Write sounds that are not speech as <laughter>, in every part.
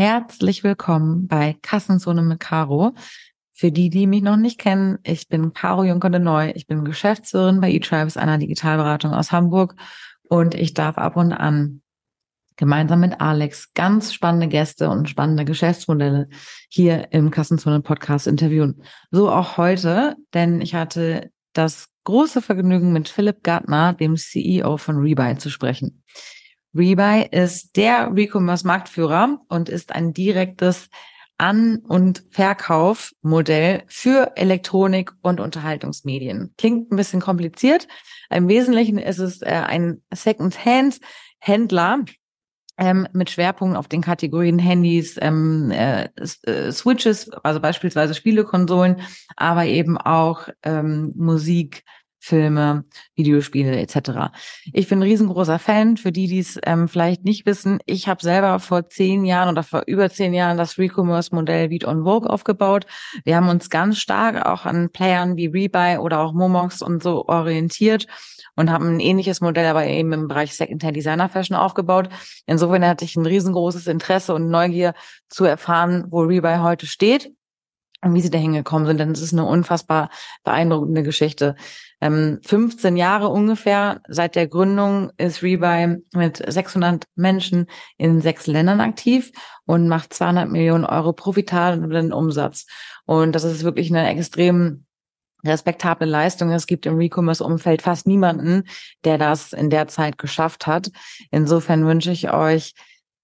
Herzlich willkommen bei Kassenzone mit Caro. Für die, die mich noch nicht kennen, ich bin Caro Juncker de Neu. Ich bin Geschäftsführerin bei eTribes, einer Digitalberatung aus Hamburg. Und ich darf ab und an gemeinsam mit Alex ganz spannende Gäste und spannende Geschäftsmodelle hier im Kassenzone Podcast interviewen. So auch heute, denn ich hatte das große Vergnügen, mit Philipp Gartner, dem CEO von Rebuy, zu sprechen. Rebuy ist der Recommerce-Marktführer und ist ein direktes An- und Verkaufmodell für Elektronik und Unterhaltungsmedien. Klingt ein bisschen kompliziert. Im Wesentlichen ist es äh, ein Second-Hand-Händler, ähm, mit Schwerpunkten auf den Kategorien Handys, ähm, äh, äh, Switches, also beispielsweise Spielekonsolen, aber eben auch ähm, Musik, Filme, Videospiele etc. Ich bin ein riesengroßer Fan. Für die, die es ähm, vielleicht nicht wissen, ich habe selber vor zehn Jahren oder vor über zehn Jahren das Recommerce-Modell Beat on Vogue aufgebaut. Wir haben uns ganz stark auch an Playern wie Rebuy oder auch Momox und so orientiert und haben ein ähnliches Modell aber eben im Bereich Secondhand Designer Fashion aufgebaut. Insofern hatte ich ein riesengroßes Interesse und Neugier zu erfahren, wo Rebuy heute steht und wie sie da hingekommen sind, denn es ist eine unfassbar beeindruckende Geschichte. Ähm, 15 Jahre ungefähr seit der Gründung ist Rebuy mit 600 Menschen in sechs Ländern aktiv und macht 200 Millionen Euro profitablen Umsatz. Und das ist wirklich eine extrem respektable Leistung. Es gibt im Recommerce-Umfeld fast niemanden, der das in der Zeit geschafft hat. Insofern wünsche ich euch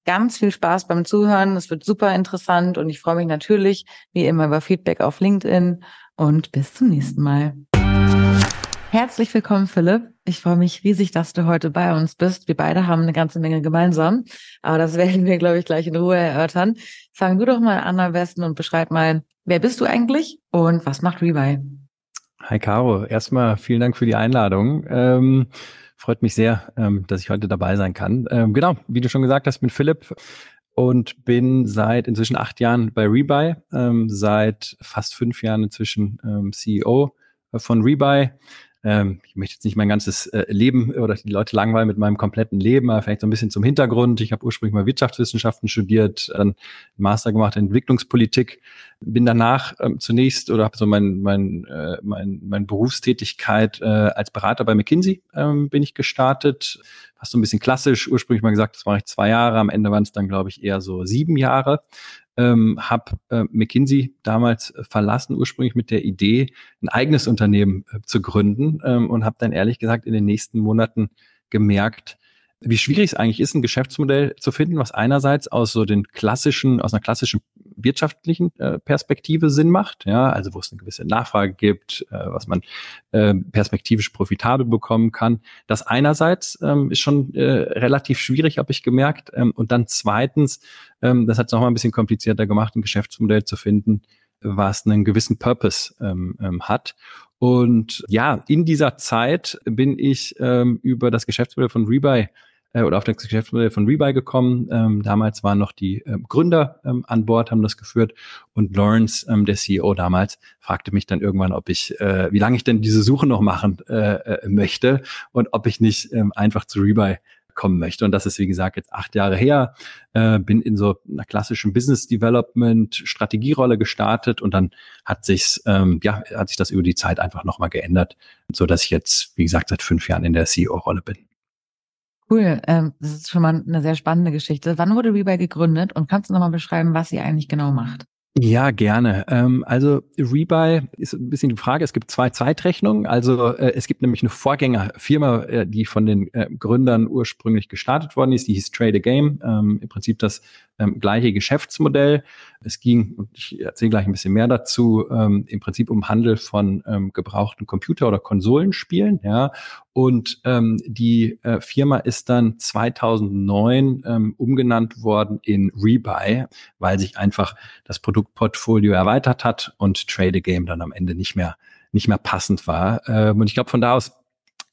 ganz viel Spaß beim Zuhören. Es wird super interessant und ich freue mich natürlich wie immer über Feedback auf LinkedIn und bis zum nächsten Mal. Herzlich willkommen, Philipp. Ich freue mich riesig, dass du heute bei uns bist. Wir beide haben eine ganze Menge gemeinsam, aber das <laughs> werden wir, glaube ich, gleich in Ruhe erörtern. Fang du doch mal an am besten und beschreib mal, wer bist du eigentlich und was macht Rebuy? Hi Caro, erstmal vielen Dank für die Einladung. Ähm, freut mich sehr, ähm, dass ich heute dabei sein kann. Ähm, genau, wie du schon gesagt hast, bin Philipp und bin seit inzwischen acht Jahren bei Rebuy, ähm, seit fast fünf Jahren inzwischen ähm, CEO von Rebuy. Ähm, ich möchte jetzt nicht mein ganzes äh, Leben oder die Leute langweilen mit meinem kompletten Leben, aber vielleicht so ein bisschen zum Hintergrund. Ich habe ursprünglich mal Wirtschaftswissenschaften studiert, dann einen Master gemacht in Entwicklungspolitik, bin danach ähm, zunächst oder habe so mein, mein, äh, mein, mein Berufstätigkeit äh, als Berater bei McKinsey ähm, bin ich gestartet. Fast so ein bisschen klassisch, ursprünglich mal gesagt, das war ich zwei Jahre, am Ende waren es dann, glaube ich, eher so sieben Jahre ähm, habe äh, McKinsey damals äh, verlassen, ursprünglich mit der Idee, ein eigenes Unternehmen äh, zu gründen ähm, und habe dann ehrlich gesagt in den nächsten Monaten gemerkt, wie schwierig es eigentlich ist, ein Geschäftsmodell zu finden, was einerseits aus so den klassischen, aus einer klassischen wirtschaftlichen äh, Perspektive Sinn macht, ja, also wo es eine gewisse Nachfrage gibt, äh, was man äh, perspektivisch profitabel bekommen kann. Das einerseits ähm, ist schon äh, relativ schwierig, habe ich gemerkt. Ähm, und dann zweitens, ähm, das hat es nochmal ein bisschen komplizierter gemacht, ein Geschäftsmodell zu finden, was einen gewissen Purpose ähm, ähm, hat. Und ja, in dieser Zeit bin ich ähm, über das Geschäftsmodell von Rebuy äh, oder auf das Geschäftsmodell von Rebuy gekommen. Ähm, damals waren noch die ähm, Gründer ähm, an Bord, haben das geführt und Lawrence, ähm, der CEO damals, fragte mich dann irgendwann, ob ich, äh, wie lange ich denn diese Suche noch machen äh, äh, möchte und ob ich nicht ähm, einfach zu Rebuy kommen möchte. Und das ist, wie gesagt, jetzt acht Jahre her. Äh, bin in so einer klassischen Business Development Strategierolle gestartet und dann hat sich's, ähm, ja, hat sich das über die Zeit einfach nochmal geändert, so dass ich jetzt, wie gesagt, seit fünf Jahren in der CEO-Rolle bin. Cool, ähm, das ist schon mal eine sehr spannende Geschichte. Wann wurde Rebuy gegründet und kannst du nochmal beschreiben, was sie eigentlich genau macht? Ja, gerne. Ähm, also Rebuy ist ein bisschen die Frage. Es gibt zwei Zeitrechnungen. Also äh, es gibt nämlich eine Vorgängerfirma, äh, die von den äh, Gründern ursprünglich gestartet worden ist. Die hieß Trade a Game. Ähm, Im Prinzip das ähm, gleiche Geschäftsmodell. Es ging, und ich erzähle gleich ein bisschen mehr dazu, ähm, im Prinzip um Handel von ähm, gebrauchten Computer- oder Konsolenspielen. Ja, und ähm, die äh, Firma ist dann 2009 ähm, umgenannt worden in Rebuy, weil sich einfach das Produktportfolio erweitert hat und Trade Game dann am Ende nicht mehr nicht mehr passend war. Ähm, und ich glaube, von da aus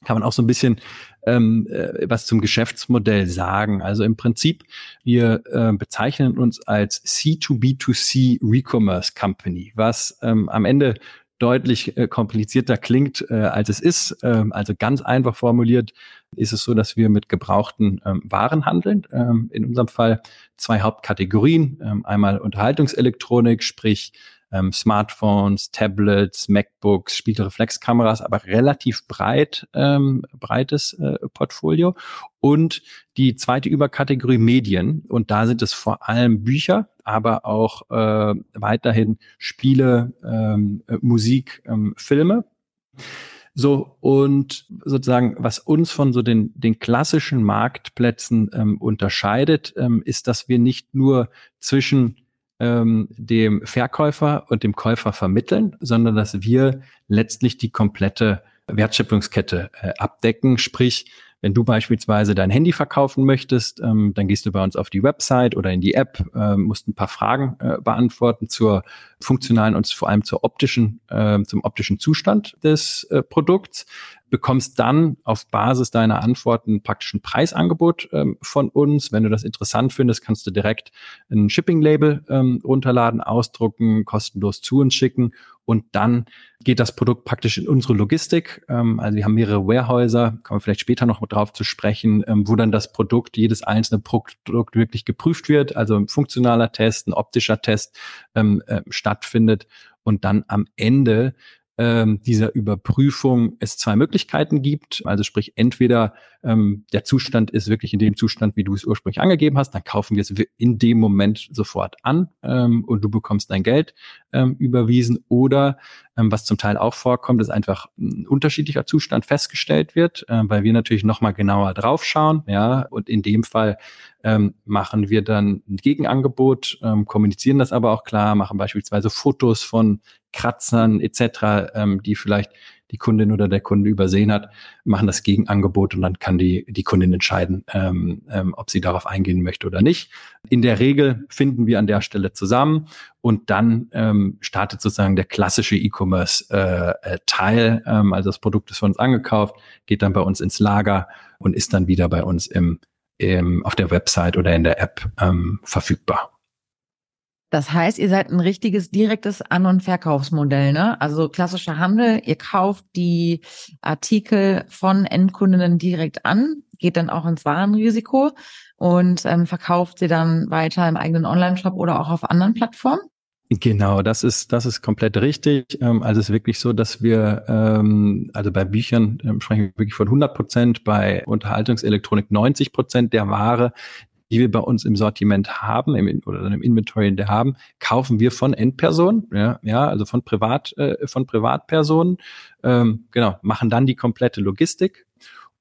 kann man auch so ein bisschen ähm, äh, was zum Geschäftsmodell sagen. Also im Prinzip, wir äh, bezeichnen uns als C2B2C Recommerce Company, was ähm, am Ende deutlich äh, komplizierter klingt, äh, als es ist. Ähm, also ganz einfach formuliert ist es so, dass wir mit gebrauchten ähm, Waren handeln. Ähm, in unserem Fall zwei Hauptkategorien. Ähm, einmal Unterhaltungselektronik, sprich ähm, Smartphones, Tablets, MacBooks, Spiegelreflexkameras, aber relativ breit, ähm, breites äh, Portfolio. Und die zweite Überkategorie Medien. Und da sind es vor allem Bücher, aber auch äh, weiterhin Spiele, ähm, äh, Musik, ähm, Filme. So, und sozusagen, was uns von so den, den klassischen Marktplätzen ähm, unterscheidet, ähm, ist, dass wir nicht nur zwischen ähm, dem Verkäufer und dem Käufer vermitteln, sondern dass wir letztlich die komplette Wertschöpfungskette äh, abdecken. Sprich, wenn du beispielsweise dein Handy verkaufen möchtest, ähm, dann gehst du bei uns auf die Website oder in die App, äh, musst ein paar Fragen äh, beantworten zur funktionalen und vor allem zur optischen, äh, zum optischen Zustand des äh, Produkts bekommst dann auf Basis deiner Antworten praktisch ein Preisangebot ähm, von uns. Wenn du das interessant findest, kannst du direkt ein Shipping-Label ähm, runterladen, ausdrucken, kostenlos zu uns schicken und dann geht das Produkt praktisch in unsere Logistik. Ähm, also wir haben mehrere Warehäuser, kommen wir vielleicht später noch drauf zu sprechen, ähm, wo dann das Produkt, jedes einzelne Produkt wirklich geprüft wird, also ein funktionaler Test, ein optischer Test ähm, äh, stattfindet und dann am Ende ähm, dieser Überprüfung es zwei Möglichkeiten gibt. Also sprich, entweder ähm, der Zustand ist wirklich in dem Zustand, wie du es ursprünglich angegeben hast, dann kaufen wir es in dem Moment sofort an ähm, und du bekommst dein Geld ähm, überwiesen. Oder was zum Teil auch vorkommt, ist einfach ein unterschiedlicher Zustand festgestellt wird, äh, weil wir natürlich nochmal genauer draufschauen. Ja, und in dem Fall ähm, machen wir dann ein Gegenangebot, ähm, kommunizieren das aber auch klar, machen beispielsweise Fotos von Kratzern etc., ähm, die vielleicht die Kundin oder der Kunde übersehen hat, machen das Gegenangebot und dann kann die, die Kundin entscheiden, ähm, ähm, ob sie darauf eingehen möchte oder nicht. In der Regel finden wir an der Stelle zusammen und dann ähm, startet sozusagen der klassische E-Commerce-Teil. Äh, ähm, also das Produkt ist von uns angekauft, geht dann bei uns ins Lager und ist dann wieder bei uns im, im, auf der Website oder in der App ähm, verfügbar. Das heißt, ihr seid ein richtiges direktes An- und Verkaufsmodell, ne? Also klassischer Handel, ihr kauft die Artikel von Endkundinnen direkt an, geht dann auch ins Warenrisiko und ähm, verkauft sie dann weiter im eigenen Online-Shop oder auch auf anderen Plattformen? Genau, das ist das ist komplett richtig. Ähm, also es ist wirklich so, dass wir ähm, also bei Büchern ähm, sprechen wir wirklich von 100 Prozent, bei Unterhaltungselektronik 90 Prozent der Ware, die wir bei uns im Sortiment haben im, oder im Inventory der haben, kaufen wir von Endpersonen, ja, ja also von Privat, äh, von Privatpersonen, ähm, genau, machen dann die komplette Logistik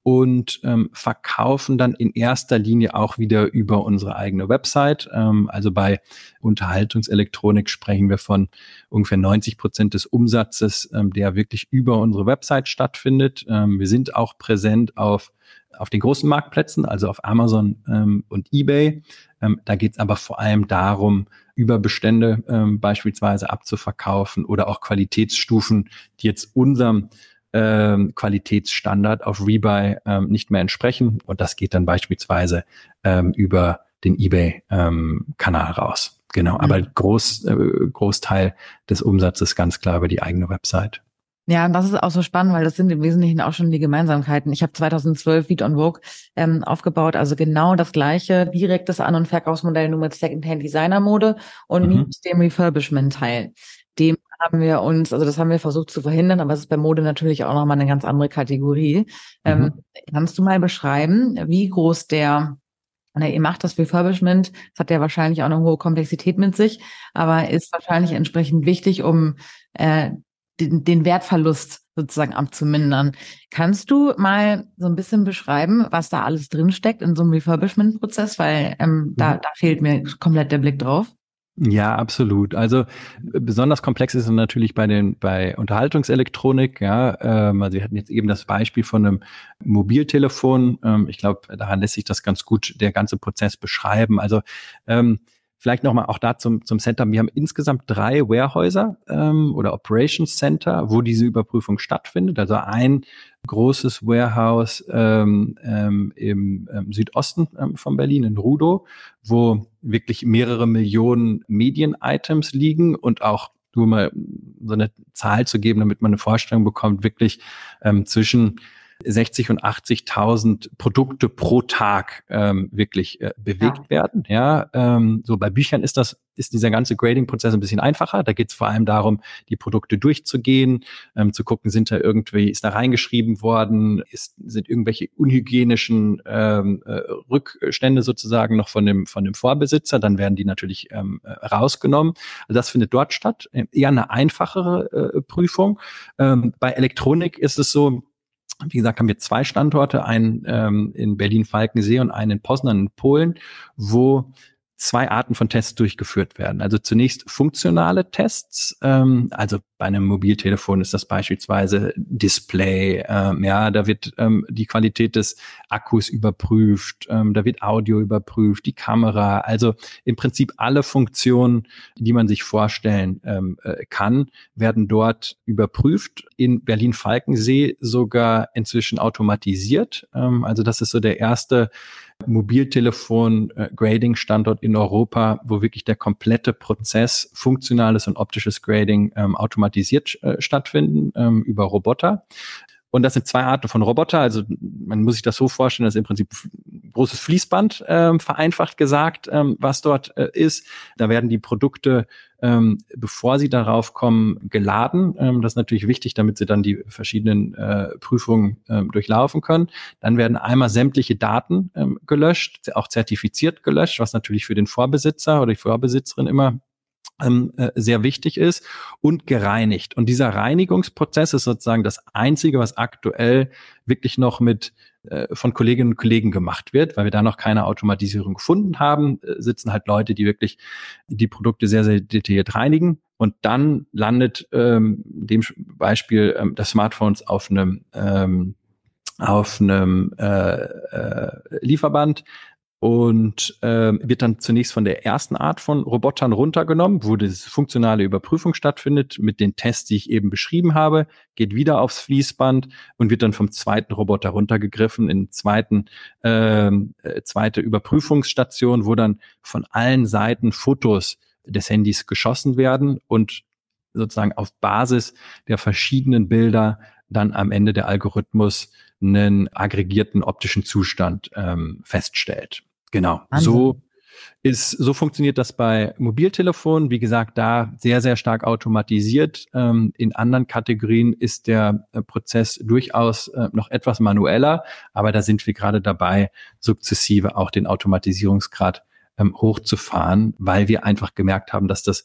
und ähm, verkaufen dann in erster Linie auch wieder über unsere eigene Website. Ähm, also bei Unterhaltungselektronik sprechen wir von ungefähr 90 Prozent des Umsatzes, ähm, der wirklich über unsere Website stattfindet. Ähm, wir sind auch präsent auf auf den großen Marktplätzen, also auf Amazon ähm, und eBay. Ähm, da geht es aber vor allem darum, Überbestände ähm, beispielsweise abzuverkaufen oder auch Qualitätsstufen, die jetzt unserem ähm, Qualitätsstandard auf Rebuy ähm, nicht mehr entsprechen. Und das geht dann beispielsweise ähm, über den eBay-Kanal ähm, raus. Genau, mhm. aber Groß, äh, Großteil des Umsatzes ganz klar über die eigene Website. Ja, und das ist auch so spannend, weil das sind im Wesentlichen auch schon die Gemeinsamkeiten. Ich habe 2012 Beat on Vogue ähm, aufgebaut, also genau das gleiche, direktes An- und Verkaufsmodell nur mit Secondhand Designer Mode und mhm. mit dem Refurbishment-Teil. Dem haben wir uns, also das haben wir versucht zu verhindern, aber es ist bei Mode natürlich auch nochmal eine ganz andere Kategorie. Ähm, mhm. Ähm, kannst du mal beschreiben, wie groß der oder ihr macht das Refurbishment, das hat ja wahrscheinlich auch eine hohe Komplexität mit sich, aber ist wahrscheinlich entsprechend wichtig, um äh, den, den Wertverlust sozusagen abzumindern. Kannst du mal so ein bisschen beschreiben, was da alles drinsteckt in so einem Refurbishment-Prozess? Weil ähm, da, mhm. da fehlt mir komplett der Blick drauf. Ja, absolut. Also besonders komplex ist es natürlich bei den bei Unterhaltungselektronik. Ja, ähm, also wir hatten jetzt eben das Beispiel von einem Mobiltelefon. Ähm, ich glaube, daran lässt sich das ganz gut der ganze Prozess beschreiben. Also ähm, Vielleicht nochmal auch da zum, zum Center. Wir haben insgesamt drei Warehäuser ähm, oder Operations Center, wo diese Überprüfung stattfindet. Also ein großes Warehouse ähm, ähm, im ähm, Südosten ähm, von Berlin, in Rudow, wo wirklich mehrere Millionen Medien-Items liegen und auch nur mal so eine Zahl zu geben, damit man eine Vorstellung bekommt, wirklich ähm, zwischen 60 und 80.000 Produkte pro Tag ähm, wirklich äh, bewegt ja. werden. Ja, ähm, so bei Büchern ist das ist dieser ganze Grading-Prozess ein bisschen einfacher. Da geht es vor allem darum, die Produkte durchzugehen, ähm, zu gucken, sind da irgendwie ist da reingeschrieben worden, ist, sind irgendwelche unhygienischen ähm, äh, Rückstände sozusagen noch von dem von dem Vorbesitzer, dann werden die natürlich ähm, äh, rausgenommen. Also das findet dort statt. Eher eine einfachere äh, Prüfung. Ähm, bei Elektronik ist es so, wie gesagt, haben wir zwei Standorte, einen ähm, in Berlin-Falkensee und einen in Poznan in Polen, wo zwei Arten von Tests durchgeführt werden. Also zunächst funktionale Tests, ähm, also bei einem Mobiltelefon ist das beispielsweise Display, ähm, ja, da wird ähm, die Qualität des Akkus überprüft, ähm, da wird Audio überprüft, die Kamera, also im Prinzip alle Funktionen, die man sich vorstellen ähm, äh, kann, werden dort überprüft. In Berlin-Falkensee sogar inzwischen automatisiert. Ähm, also das ist so der erste Mobiltelefon-Grading-Standort äh, in Europa, wo wirklich der komplette Prozess, funktionales und optisches Grading ähm, automatisiert äh, stattfinden ähm, über Roboter. Und das sind zwei Arten von Roboter. Also man muss sich das so vorstellen, dass im Prinzip großes Fließband, ähm, vereinfacht gesagt, ähm, was dort äh, ist. Da werden die Produkte, ähm, bevor sie darauf kommen, geladen. Ähm, das ist natürlich wichtig, damit sie dann die verschiedenen äh, Prüfungen ähm, durchlaufen können. Dann werden einmal sämtliche Daten ähm, gelöscht, auch zertifiziert gelöscht, was natürlich für den Vorbesitzer oder die Vorbesitzerin immer ähm, äh, sehr wichtig ist und gereinigt. Und dieser Reinigungsprozess ist sozusagen das Einzige, was aktuell wirklich noch mit äh, von Kolleginnen und Kollegen gemacht wird, weil wir da noch keine Automatisierung gefunden haben, äh, sitzen halt Leute, die wirklich die Produkte sehr, sehr detailliert reinigen. Und dann landet ähm, dem Beispiel ähm, das Smartphones auf einem ähm, auf einem äh, äh, Lieferband und äh, wird dann zunächst von der ersten Art von Robotern runtergenommen, wo das funktionale Überprüfung stattfindet mit den Tests, die ich eben beschrieben habe, geht wieder aufs Fließband und wird dann vom zweiten Roboter runtergegriffen in zweiten ähm, äh, zweite Überprüfungsstation, wo dann von allen Seiten Fotos des Handys geschossen werden und sozusagen auf Basis der verschiedenen Bilder dann am Ende der Algorithmus einen aggregierten optischen Zustand ähm, feststellt. Genau. Wahnsinn. So ist, so funktioniert das bei Mobiltelefonen. Wie gesagt, da sehr, sehr stark automatisiert. Ähm, in anderen Kategorien ist der äh, Prozess durchaus äh, noch etwas manueller, aber da sind wir gerade dabei, sukzessive auch den Automatisierungsgrad ähm, hochzufahren, weil wir einfach gemerkt haben, dass das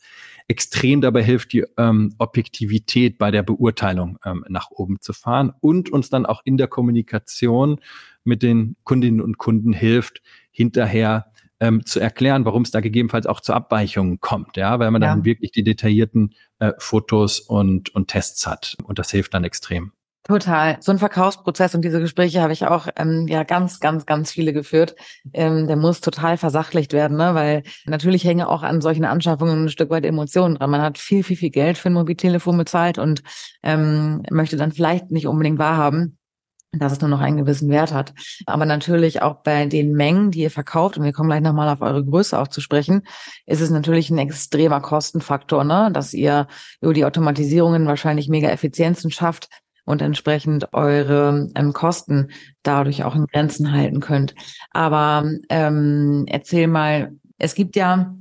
extrem dabei hilft, die ähm, Objektivität bei der Beurteilung ähm, nach oben zu fahren und uns dann auch in der Kommunikation mit den Kundinnen und Kunden hilft, hinterher ähm, zu erklären, warum es da gegebenenfalls auch zu Abweichungen kommt, ja, weil man ja. dann wirklich die detaillierten äh, Fotos und, und Tests hat. Und das hilft dann extrem. Total. So ein Verkaufsprozess und diese Gespräche habe ich auch ähm, ja ganz, ganz, ganz viele geführt. Ähm, der muss total versachlicht werden, ne? weil natürlich hänge auch an solchen Anschaffungen ein Stück weit Emotionen dran. Man hat viel, viel, viel Geld für ein Mobiltelefon bezahlt und ähm, möchte dann vielleicht nicht unbedingt wahrhaben, dass es nur noch einen gewissen Wert hat. Aber natürlich auch bei den Mengen, die ihr verkauft, und wir kommen gleich nochmal auf eure Größe auch zu sprechen, ist es natürlich ein extremer Kostenfaktor, ne? dass ihr über die Automatisierungen wahrscheinlich mega Effizienzen schafft und entsprechend eure ähm, Kosten dadurch auch in Grenzen halten könnt. Aber ähm, erzähl mal, es gibt ja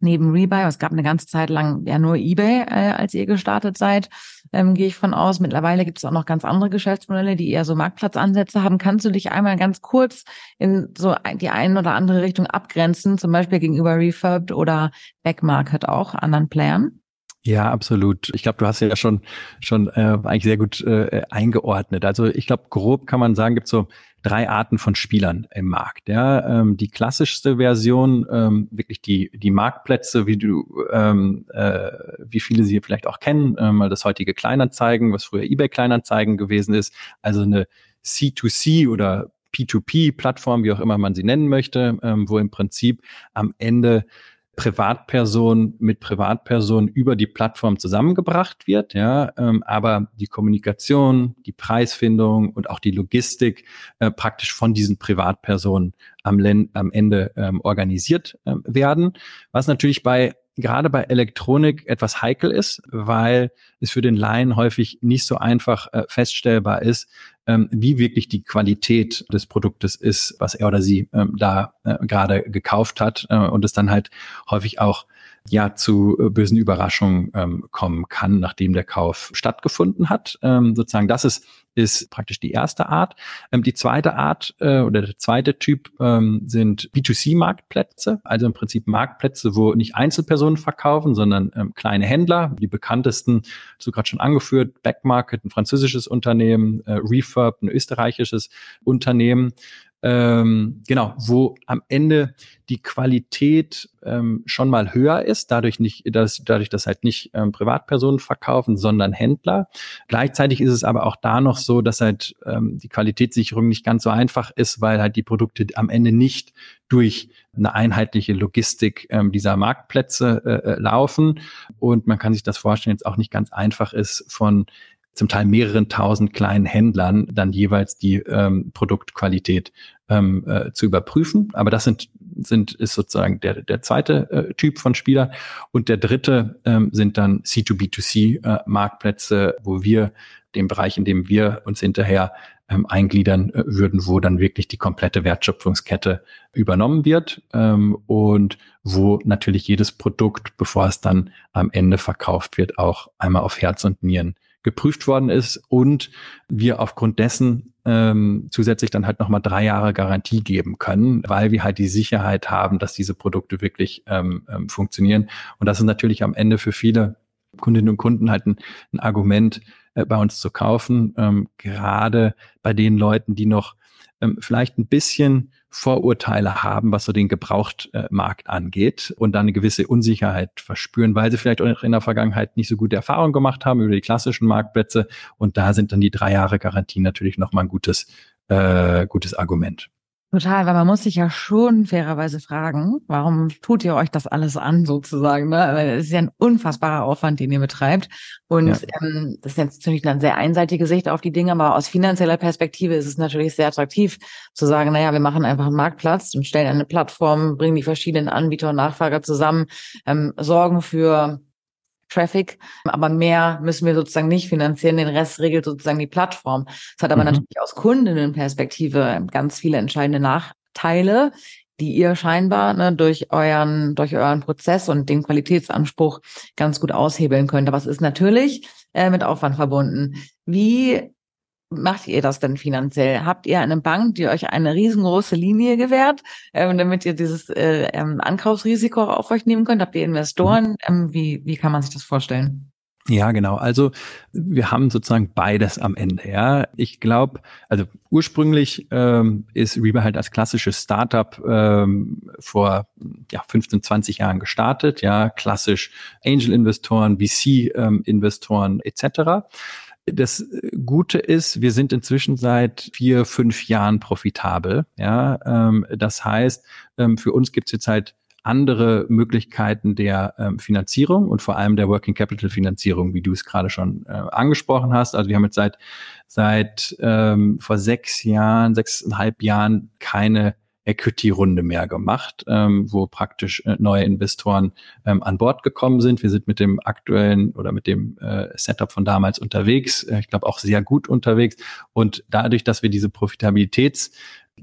neben Rebuy, es gab eine ganze Zeit lang ja nur eBay, äh, als ihr gestartet seid, ähm, gehe ich von aus. Mittlerweile gibt es auch noch ganz andere Geschäftsmodelle, die eher so Marktplatzansätze haben. Kannst du dich einmal ganz kurz in so die eine oder andere Richtung abgrenzen, zum Beispiel gegenüber Refurbed oder Backmarket auch, anderen Playern? Ja, absolut. Ich glaube, du hast ja schon schon äh, eigentlich sehr gut äh, eingeordnet. Also ich glaube, grob kann man sagen, gibt so drei Arten von Spielern im Markt. Ja, ähm, die klassischste Version, ähm, wirklich die die Marktplätze, wie du ähm, äh, wie viele sie vielleicht auch kennen, ähm, das heutige Kleinanzeigen, was früher eBay Kleinanzeigen gewesen ist, also eine C2C oder P2P-Plattform, wie auch immer man sie nennen möchte, ähm, wo im Prinzip am Ende Privatperson mit Privatperson über die Plattform zusammengebracht wird, ja, ähm, aber die Kommunikation, die Preisfindung und auch die Logistik äh, praktisch von diesen Privatpersonen am, am Ende ähm, organisiert ähm, werden. Was natürlich bei gerade bei Elektronik etwas heikel ist, weil es für den Laien häufig nicht so einfach äh, feststellbar ist, ähm, wie wirklich die Qualität des Produktes ist, was er oder sie ähm, da äh, gerade gekauft hat äh, und es dann halt häufig auch ja zu äh, bösen Überraschungen ähm, kommen kann, nachdem der Kauf stattgefunden hat. Ähm, sozusagen, das ist, ist praktisch die erste Art. Ähm, die zweite Art äh, oder der zweite Typ ähm, sind B2C-Marktplätze, also im Prinzip Marktplätze, wo nicht Einzelpersonen verkaufen, sondern ähm, kleine Händler. Die bekanntesten, so gerade schon angeführt, Backmarket, ein französisches Unternehmen, äh, Refurb, ein österreichisches Unternehmen ähm, genau, wo am Ende die Qualität ähm, schon mal höher ist, dadurch nicht, dass, dadurch, dass halt nicht ähm, Privatpersonen verkaufen, sondern Händler. Gleichzeitig ist es aber auch da noch so, dass halt ähm, die Qualitätssicherung nicht ganz so einfach ist, weil halt die Produkte am Ende nicht durch eine einheitliche Logistik ähm, dieser Marktplätze äh, äh laufen. Und man kann sich das vorstellen, jetzt auch nicht ganz einfach ist, von zum Teil mehreren tausend kleinen Händlern dann jeweils die ähm, Produktqualität ähm, äh, zu überprüfen. Aber das sind, sind ist sozusagen der, der zweite äh, Typ von Spieler. Und der dritte ähm, sind dann C2B2C äh, wo wir den Bereich, in dem wir uns hinterher ähm, eingliedern äh, würden, wo dann wirklich die komplette Wertschöpfungskette übernommen wird ähm, und wo natürlich jedes Produkt, bevor es dann am Ende verkauft wird, auch einmal auf Herz und Nieren geprüft worden ist und wir aufgrund dessen ähm, zusätzlich dann halt nochmal drei Jahre Garantie geben können, weil wir halt die Sicherheit haben, dass diese Produkte wirklich ähm, ähm, funktionieren. Und das ist natürlich am Ende für viele Kundinnen und Kunden halt ein, ein Argument, äh, bei uns zu kaufen, ähm, gerade bei den Leuten, die noch ähm, vielleicht ein bisschen Vorurteile haben, was so den Gebrauchtmarkt angeht und dann eine gewisse Unsicherheit verspüren, weil sie vielleicht auch in der Vergangenheit nicht so gute Erfahrungen gemacht haben über die klassischen Marktplätze. Und da sind dann die drei Jahre Garantie natürlich nochmal ein gutes, äh, gutes Argument. Total, weil man muss sich ja schon fairerweise fragen, warum tut ihr euch das alles an sozusagen? Ne? Weil es ist ja ein unfassbarer Aufwand, den ihr betreibt. Und ja. ähm, das ist jetzt natürlich eine sehr einseitige Sicht auf die Dinge, aber aus finanzieller Perspektive ist es natürlich sehr attraktiv zu sagen, naja, wir machen einfach einen Marktplatz und stellen eine Plattform, bringen die verschiedenen Anbieter und Nachfrager zusammen, ähm, sorgen für Traffic, aber mehr müssen wir sozusagen nicht finanzieren. Den Rest regelt sozusagen die Plattform. Es hat aber mhm. natürlich aus Kundinnenperspektive ganz viele entscheidende Nachteile, die ihr scheinbar ne, durch euren durch euren Prozess und den Qualitätsanspruch ganz gut aushebeln könnt. Aber es ist natürlich äh, mit Aufwand verbunden. Wie macht ihr das denn finanziell? Habt ihr eine Bank, die euch eine riesengroße Linie gewährt, ähm, damit ihr dieses äh, ähm, Ankaufsrisiko auf euch nehmen könnt? Habt ihr Investoren? Ähm, wie, wie kann man sich das vorstellen? Ja, genau. Also wir haben sozusagen beides am Ende. Ja, ich glaube, also ursprünglich ähm, ist Reba halt als klassisches Startup ähm, vor ja 15, 20 Jahren gestartet. Ja, klassisch Angel-Investoren, VC-Investoren ähm, etc. Das Gute ist, wir sind inzwischen seit vier, fünf Jahren profitabel. Ja, ähm, das heißt, ähm, für uns gibt es jetzt halt andere Möglichkeiten der ähm, Finanzierung und vor allem der Working Capital Finanzierung, wie du es gerade schon äh, angesprochen hast. Also wir haben jetzt seit seit ähm, vor sechs Jahren, sechseinhalb Jahren keine Equity-Runde mehr gemacht, ähm, wo praktisch äh, neue Investoren ähm, an Bord gekommen sind. Wir sind mit dem aktuellen oder mit dem äh, Setup von damals unterwegs, äh, ich glaube auch sehr gut unterwegs. Und dadurch, dass wir diese Profitabilitäts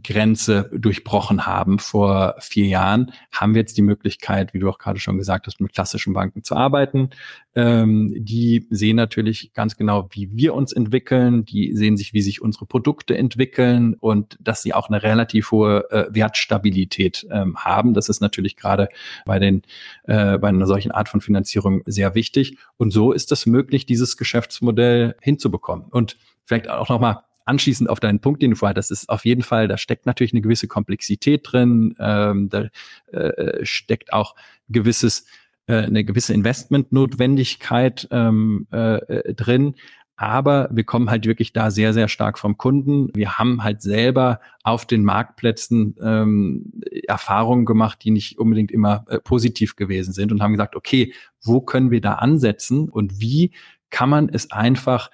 Grenze durchbrochen haben vor vier Jahren, haben wir jetzt die Möglichkeit, wie du auch gerade schon gesagt hast, mit klassischen Banken zu arbeiten. Ähm, die sehen natürlich ganz genau, wie wir uns entwickeln. Die sehen sich, wie sich unsere Produkte entwickeln und dass sie auch eine relativ hohe äh, Wertstabilität ähm, haben. Das ist natürlich gerade bei den äh, bei einer solchen Art von Finanzierung sehr wichtig. Und so ist es möglich, dieses Geschäftsmodell hinzubekommen. Und vielleicht auch nochmal anschließend auf deinen Punkt, den du vorher, das ist auf jeden Fall, da steckt natürlich eine gewisse Komplexität drin, ähm, da äh, steckt auch gewisses, äh, eine gewisse Investmentnotwendigkeit ähm, äh, drin. Aber wir kommen halt wirklich da sehr, sehr stark vom Kunden. Wir haben halt selber auf den Marktplätzen ähm, Erfahrungen gemacht, die nicht unbedingt immer äh, positiv gewesen sind und haben gesagt, okay, wo können wir da ansetzen und wie kann man es einfach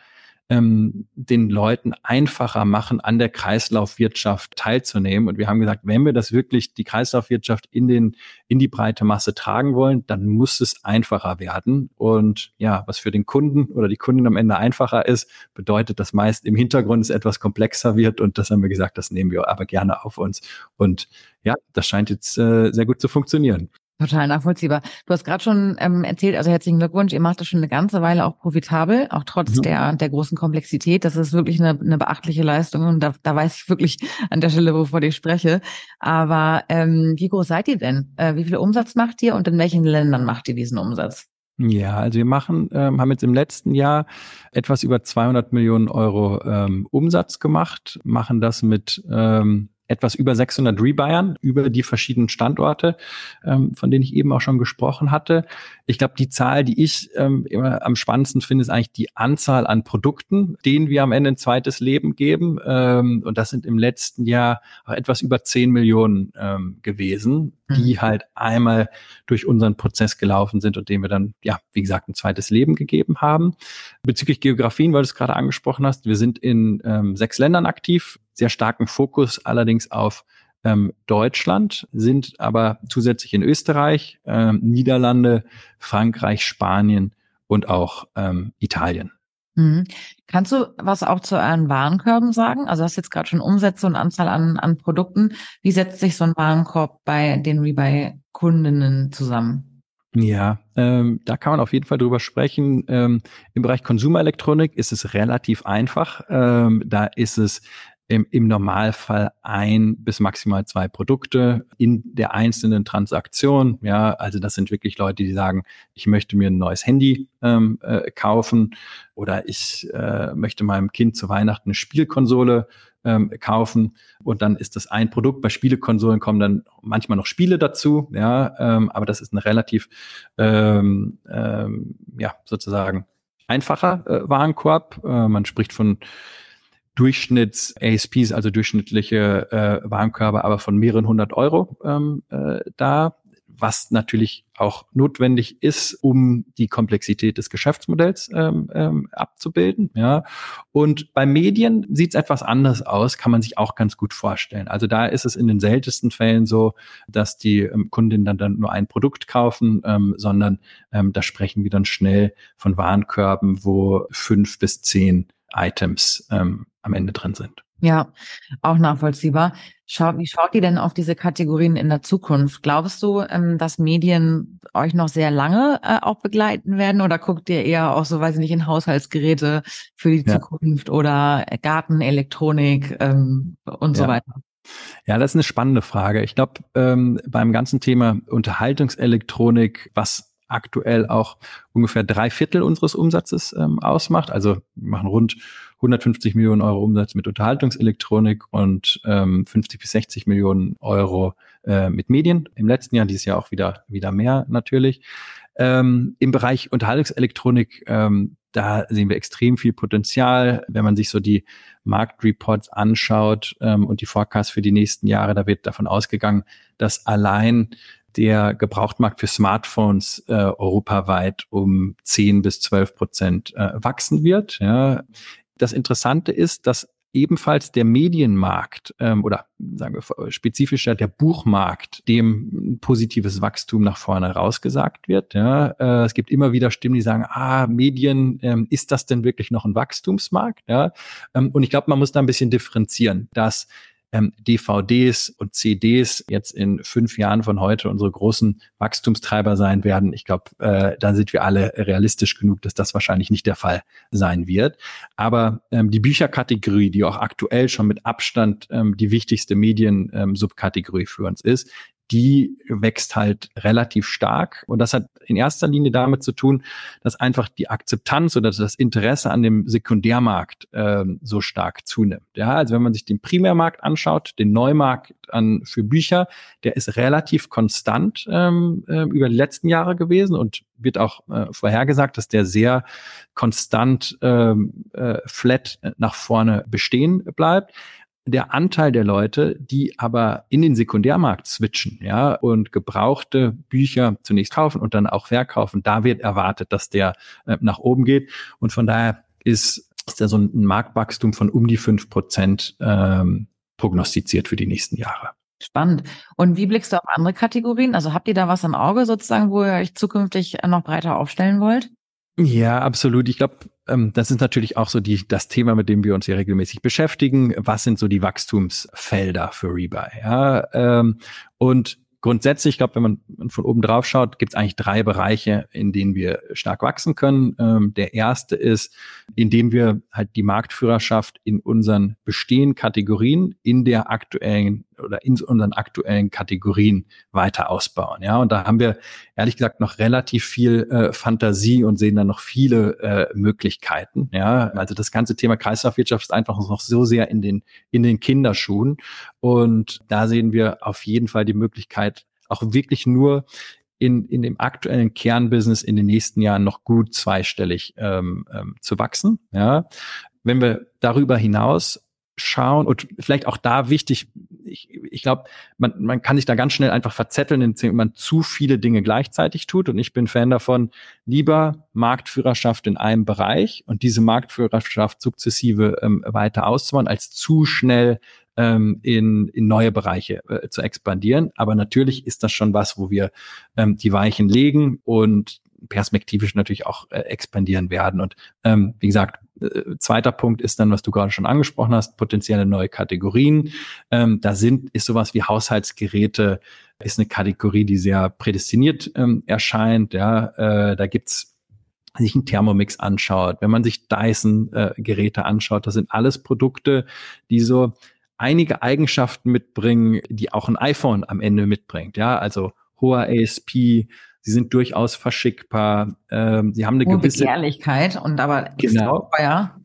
ähm, den Leuten einfacher machen, an der Kreislaufwirtschaft teilzunehmen. Und wir haben gesagt, wenn wir das wirklich, die Kreislaufwirtschaft in den, in die breite Masse tragen wollen, dann muss es einfacher werden. Und ja, was für den Kunden oder die Kunden am Ende einfacher ist, bedeutet das meist im Hintergrund es etwas komplexer wird. Und das haben wir gesagt, das nehmen wir aber gerne auf uns. Und ja, das scheint jetzt äh, sehr gut zu funktionieren. Total nachvollziehbar. Du hast gerade schon ähm, erzählt, also herzlichen Glückwunsch, ihr macht das schon eine ganze Weile auch profitabel, auch trotz mhm. der, der großen Komplexität. Das ist wirklich eine, eine beachtliche Leistung und da, da weiß ich wirklich an der Stelle, wovon ich spreche. Aber ähm, wie groß seid ihr denn? Äh, wie viel Umsatz macht ihr und in welchen Ländern macht ihr diesen Umsatz? Ja, also wir machen, ähm, haben jetzt im letzten Jahr etwas über 200 Millionen Euro ähm, Umsatz gemacht, machen das mit ähm, etwas über 600 Rebuyern über die verschiedenen Standorte, ähm, von denen ich eben auch schon gesprochen hatte. Ich glaube, die Zahl, die ich ähm, immer am spannendsten finde, ist eigentlich die Anzahl an Produkten, denen wir am Ende ein zweites Leben geben. Ähm, und das sind im letzten Jahr auch etwas über 10 Millionen ähm, gewesen, mhm. die halt einmal durch unseren Prozess gelaufen sind und denen wir dann, ja, wie gesagt, ein zweites Leben gegeben haben. Bezüglich Geografien, weil du es gerade angesprochen hast, wir sind in ähm, sechs Ländern aktiv, sehr starken Fokus allerdings auf ähm, Deutschland, sind aber zusätzlich in Österreich, ähm, Niederlande, Frankreich, Spanien und auch ähm, Italien. Mhm. Kannst du was auch zu euren Warenkörben sagen? Also hast jetzt gerade schon Umsätze und Anzahl an, an Produkten. Wie setzt sich so ein Warenkorb bei den Rebuy-Kundinnen zusammen? Ja, ähm, da kann man auf jeden Fall drüber sprechen. Ähm, Im Bereich Konsumerelektronik ist es relativ einfach. Ähm, da ist es im, im Normalfall ein bis maximal zwei Produkte in der einzelnen Transaktion. Ja, also das sind wirklich Leute, die sagen, ich möchte mir ein neues Handy ähm, äh, kaufen oder ich äh, möchte meinem Kind zu Weihnachten eine Spielkonsole ähm, kaufen und dann ist das ein Produkt. Bei Spielekonsolen kommen dann manchmal noch Spiele dazu, ja, ähm, aber das ist ein relativ, ähm, ähm, ja, sozusagen einfacher äh, Warenkorb. Äh, man spricht von Durchschnitts-ASPs, also durchschnittliche äh, Warenkörbe, aber von mehreren hundert Euro ähm, äh, da, was natürlich auch notwendig ist, um die Komplexität des Geschäftsmodells ähm, ähm, abzubilden. Ja. Und bei Medien sieht es etwas anders aus, kann man sich auch ganz gut vorstellen. Also da ist es in den seltensten Fällen so, dass die ähm, Kundinnen dann, dann nur ein Produkt kaufen, ähm, sondern ähm, da sprechen wir dann schnell von Warenkörben, wo fünf bis zehn Items ähm, am Ende drin sind. Ja, auch nachvollziehbar. Schau, wie schaut ihr denn auf diese Kategorien in der Zukunft? Glaubst du, ähm, dass Medien euch noch sehr lange äh, auch begleiten werden oder guckt ihr eher auch so, weiß ich nicht, in Haushaltsgeräte für die ja. Zukunft oder Gartenelektronik ähm, und ja. so weiter? Ja, das ist eine spannende Frage. Ich glaube, ähm, beim ganzen Thema Unterhaltungselektronik, was aktuell auch ungefähr drei Viertel unseres Umsatzes ähm, ausmacht. Also wir machen rund 150 Millionen Euro Umsatz mit Unterhaltungselektronik und ähm, 50 bis 60 Millionen Euro äh, mit Medien. Im letzten Jahr, dieses Jahr auch wieder, wieder mehr natürlich. Ähm, Im Bereich Unterhaltungselektronik, ähm, da sehen wir extrem viel Potenzial. Wenn man sich so die Marktreports anschaut ähm, und die Forecasts für die nächsten Jahre, da wird davon ausgegangen, dass allein der Gebrauchtmarkt für Smartphones äh, europaweit um 10 bis 12 Prozent äh, wachsen wird. Ja. Das Interessante ist, dass ebenfalls der Medienmarkt ähm, oder sagen wir spezifischer der Buchmarkt dem positives Wachstum nach vorne rausgesagt wird. Ja. Äh, es gibt immer wieder Stimmen, die sagen, ah, Medien, ähm, ist das denn wirklich noch ein Wachstumsmarkt? Ja. Ähm, und ich glaube, man muss da ein bisschen differenzieren, dass ähm, DVDs und CDs jetzt in fünf Jahren von heute unsere großen Wachstumstreiber sein werden. Ich glaube, äh, da sind wir alle realistisch genug, dass das wahrscheinlich nicht der Fall sein wird. Aber ähm, die Bücherkategorie, die auch aktuell schon mit Abstand ähm, die wichtigste Medien-Subkategorie ähm, für uns ist, die wächst halt relativ stark. Und das hat in erster Linie damit zu tun, dass einfach die Akzeptanz oder das Interesse an dem Sekundärmarkt ähm, so stark zunimmt. Ja, also wenn man sich den Primärmarkt anschaut, den Neumarkt an für Bücher, der ist relativ konstant ähm, äh, über die letzten Jahre gewesen und wird auch äh, vorhergesagt, dass der sehr konstant ähm, äh, flat nach vorne bestehen bleibt der Anteil der Leute, die aber in den Sekundärmarkt switchen, ja, und gebrauchte Bücher zunächst kaufen und dann auch verkaufen, da wird erwartet, dass der äh, nach oben geht. Und von daher ist ist da so ein Marktwachstum von um die fünf Prozent ähm, prognostiziert für die nächsten Jahre. Spannend. Und wie blickst du auf andere Kategorien? Also habt ihr da was im Auge sozusagen, wo ihr euch zukünftig noch breiter aufstellen wollt? Ja, absolut. Ich glaube, ähm, das ist natürlich auch so die, das Thema, mit dem wir uns hier regelmäßig beschäftigen. Was sind so die Wachstumsfelder für Rebuy? Ja, ähm, und grundsätzlich, ich glaube, wenn man von oben drauf schaut, gibt es eigentlich drei Bereiche, in denen wir stark wachsen können. Ähm, der erste ist, indem wir halt die Marktführerschaft in unseren bestehenden Kategorien in der aktuellen oder in unseren aktuellen Kategorien weiter ausbauen. Ja, und da haben wir ehrlich gesagt noch relativ viel äh, Fantasie und sehen da noch viele äh, Möglichkeiten. Ja, also das ganze Thema Kreislaufwirtschaft ist einfach noch so sehr in den in den Kinderschuhen und da sehen wir auf jeden Fall die Möglichkeit, auch wirklich nur in, in dem aktuellen Kernbusiness in den nächsten Jahren noch gut zweistellig ähm, ähm, zu wachsen. Ja. Wenn wir darüber hinaus schauen und vielleicht auch da wichtig, ich, ich glaube, man, man kann sich da ganz schnell einfach verzetteln, indem man zu viele Dinge gleichzeitig tut. Und ich bin Fan davon, lieber Marktführerschaft in einem Bereich und diese Marktführerschaft sukzessive ähm, weiter auszubauen, als zu schnell ähm, in, in neue Bereiche äh, zu expandieren. Aber natürlich ist das schon was, wo wir ähm, die Weichen legen und perspektivisch natürlich auch äh, expandieren werden. Und ähm, wie gesagt, äh, zweiter Punkt ist dann, was du gerade schon angesprochen hast, potenzielle neue Kategorien. Ähm, da sind, ist sowas wie Haushaltsgeräte, ist eine Kategorie, die sehr prädestiniert ähm, erscheint. Ja, äh, da gibt's sich einen Thermomix anschaut, wenn man sich Dyson-Geräte äh, anschaut, das sind alles Produkte, die so einige Eigenschaften mitbringen, die auch ein iPhone am Ende mitbringt. Ja, also hoher ASP, sie sind durchaus verschickbar, ähm, sie haben eine Hohe gewisse Begehrlichkeit und aber genau. teuer.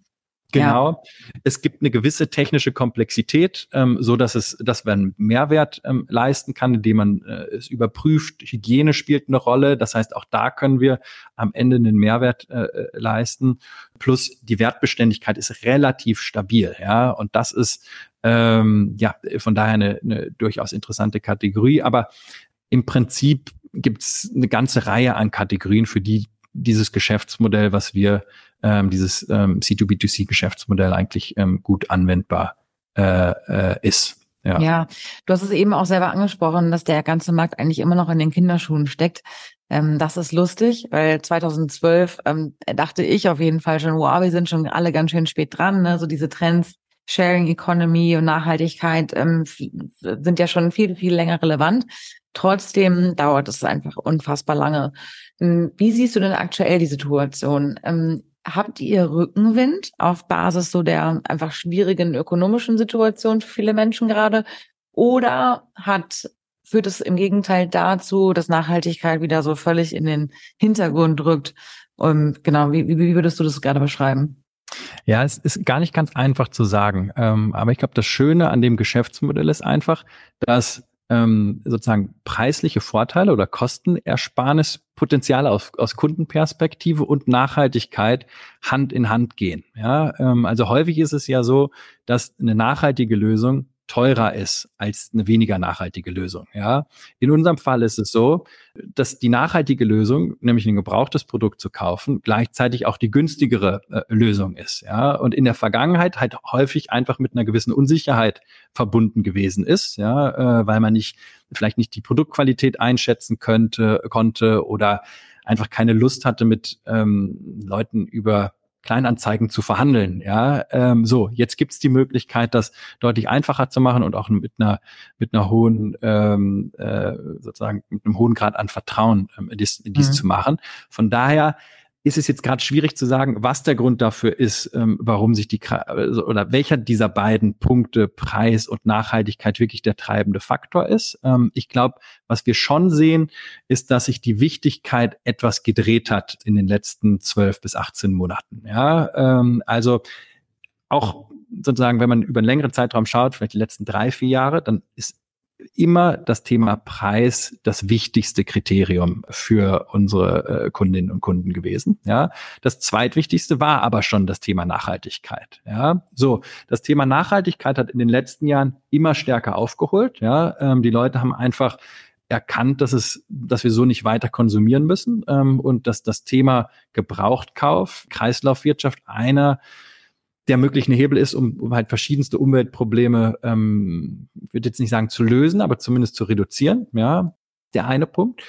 Genau. Ja. Es gibt eine gewisse technische Komplexität, ähm, so dass es, dass man Mehrwert ähm, leisten kann, indem man äh, es überprüft. Hygiene spielt eine Rolle. Das heißt, auch da können wir am Ende einen Mehrwert äh, äh leisten. Plus die Wertbeständigkeit ist relativ stabil. Ja, und das ist ähm, ja von daher eine, eine durchaus interessante Kategorie. Aber im Prinzip gibt es eine ganze Reihe an Kategorien, für die dieses Geschäftsmodell, was wir, ähm, dieses ähm, C2B2C-Geschäftsmodell eigentlich ähm, gut anwendbar äh, äh, ist. Ja. ja, du hast es eben auch selber angesprochen, dass der ganze Markt eigentlich immer noch in den Kinderschuhen steckt. Ähm, das ist lustig, weil 2012 ähm, dachte ich auf jeden Fall schon, wow, wir sind schon alle ganz schön spät dran. Ne? So diese Trends, Sharing Economy und Nachhaltigkeit ähm, sind ja schon viel, viel länger relevant. Trotzdem dauert es einfach unfassbar lange. Hm, wie siehst du denn aktuell die Situation? Ähm, habt ihr Rückenwind auf Basis so der einfach schwierigen ökonomischen Situation für viele Menschen gerade? Oder hat, führt es im Gegenteil dazu, dass Nachhaltigkeit wieder so völlig in den Hintergrund rückt? Und genau, wie, wie würdest du das gerade beschreiben? Ja, es ist gar nicht ganz einfach zu sagen. Ähm, aber ich glaube, das Schöne an dem Geschäftsmodell ist einfach, dass ähm, sozusagen preisliche Vorteile oder Kostenersparnispotenziale aus, aus Kundenperspektive und Nachhaltigkeit Hand in Hand gehen. Ja, ähm, also häufig ist es ja so, dass eine nachhaltige Lösung teurer ist als eine weniger nachhaltige Lösung. Ja, in unserem Fall ist es so, dass die nachhaltige Lösung, nämlich ein gebrauchtes Produkt zu kaufen, gleichzeitig auch die günstigere äh, Lösung ist. Ja, und in der Vergangenheit halt häufig einfach mit einer gewissen Unsicherheit verbunden gewesen ist. Ja, äh, weil man nicht vielleicht nicht die Produktqualität einschätzen könnte, konnte oder einfach keine Lust hatte, mit ähm, Leuten über Kleinanzeigen zu verhandeln. Ja, ähm, so jetzt gibt's die Möglichkeit, das deutlich einfacher zu machen und auch mit einer mit einer hohen ähm, äh, sozusagen mit einem hohen Grad an Vertrauen ähm, dies, dies mhm. zu machen. Von daher ist es jetzt gerade schwierig zu sagen, was der Grund dafür ist, ähm, warum sich die also, oder welcher dieser beiden Punkte Preis und Nachhaltigkeit wirklich der treibende Faktor ist. Ähm, ich glaube, was wir schon sehen, ist, dass sich die Wichtigkeit etwas gedreht hat in den letzten zwölf bis 18 Monaten. Ja, ähm, also auch sozusagen, wenn man über einen längeren Zeitraum schaut, vielleicht die letzten drei, vier Jahre, dann ist immer das Thema Preis das wichtigste Kriterium für unsere äh, Kundinnen und Kunden gewesen. Ja, das zweitwichtigste war aber schon das Thema Nachhaltigkeit. Ja, so das Thema Nachhaltigkeit hat in den letzten Jahren immer stärker aufgeholt. Ja, ähm, die Leute haben einfach erkannt, dass es, dass wir so nicht weiter konsumieren müssen ähm, und dass das Thema Gebrauchtkauf, Kreislaufwirtschaft einer der möglich ein Hebel ist, um, um halt verschiedenste Umweltprobleme, ähm, würde jetzt nicht sagen zu lösen, aber zumindest zu reduzieren. Ja, der eine Punkt.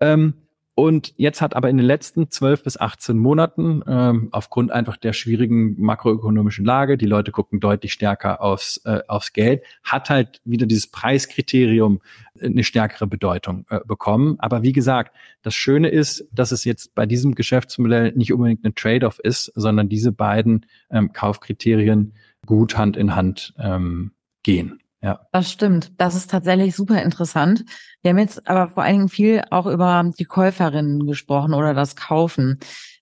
Ähm, und jetzt hat aber in den letzten 12 bis 18 Monaten, ähm, aufgrund einfach der schwierigen makroökonomischen Lage, die Leute gucken deutlich stärker aufs, äh, aufs Geld, hat halt wieder dieses Preiskriterium eine stärkere Bedeutung äh, bekommen. Aber wie gesagt, das Schöne ist, dass es jetzt bei diesem Geschäftsmodell nicht unbedingt ein Trade-off ist, sondern diese beiden ähm, Kaufkriterien gut Hand in Hand ähm, gehen. Ja. Das stimmt. Das ist tatsächlich super interessant. Wir haben jetzt aber vor allen Dingen viel auch über die Käuferinnen gesprochen oder das Kaufen.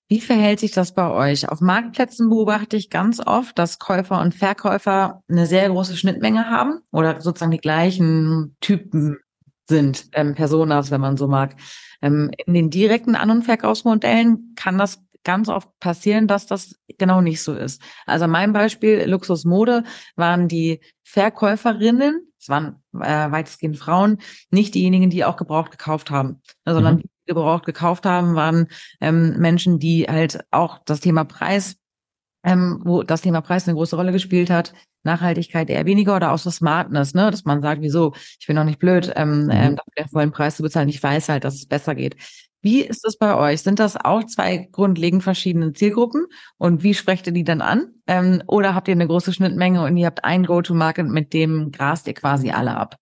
Wie verhält sich das bei euch? Auf Marktplätzen beobachte ich ganz oft, dass Käufer und Verkäufer eine sehr große Schnittmenge haben oder sozusagen die gleichen Typen sind, ähm, Personas, wenn man so mag. Ähm, in den direkten An- und Verkaufsmodellen kann das ganz oft passieren, dass das genau nicht so ist. Also mein Beispiel Luxusmode waren die Verkäuferinnen, es waren äh, weitestgehend Frauen, nicht diejenigen, die auch gebraucht gekauft haben, sondern mhm. die gebraucht gekauft haben, waren ähm, Menschen, die halt auch das Thema Preis, ähm, wo das Thema Preis eine große Rolle gespielt hat, Nachhaltigkeit eher weniger oder auch so Smartness, ne, dass man sagt, wieso, ich bin doch nicht blöd, ähm, mhm. ähm, dafür den vollen Preis zu bezahlen, ich weiß halt, dass es besser geht. Wie ist es bei euch? Sind das auch zwei grundlegend verschiedene Zielgruppen? Und wie sprecht ihr die dann an? Ähm, oder habt ihr eine große Schnittmenge und ihr habt ein Go-to-Market, mit dem grast ihr quasi alle ab?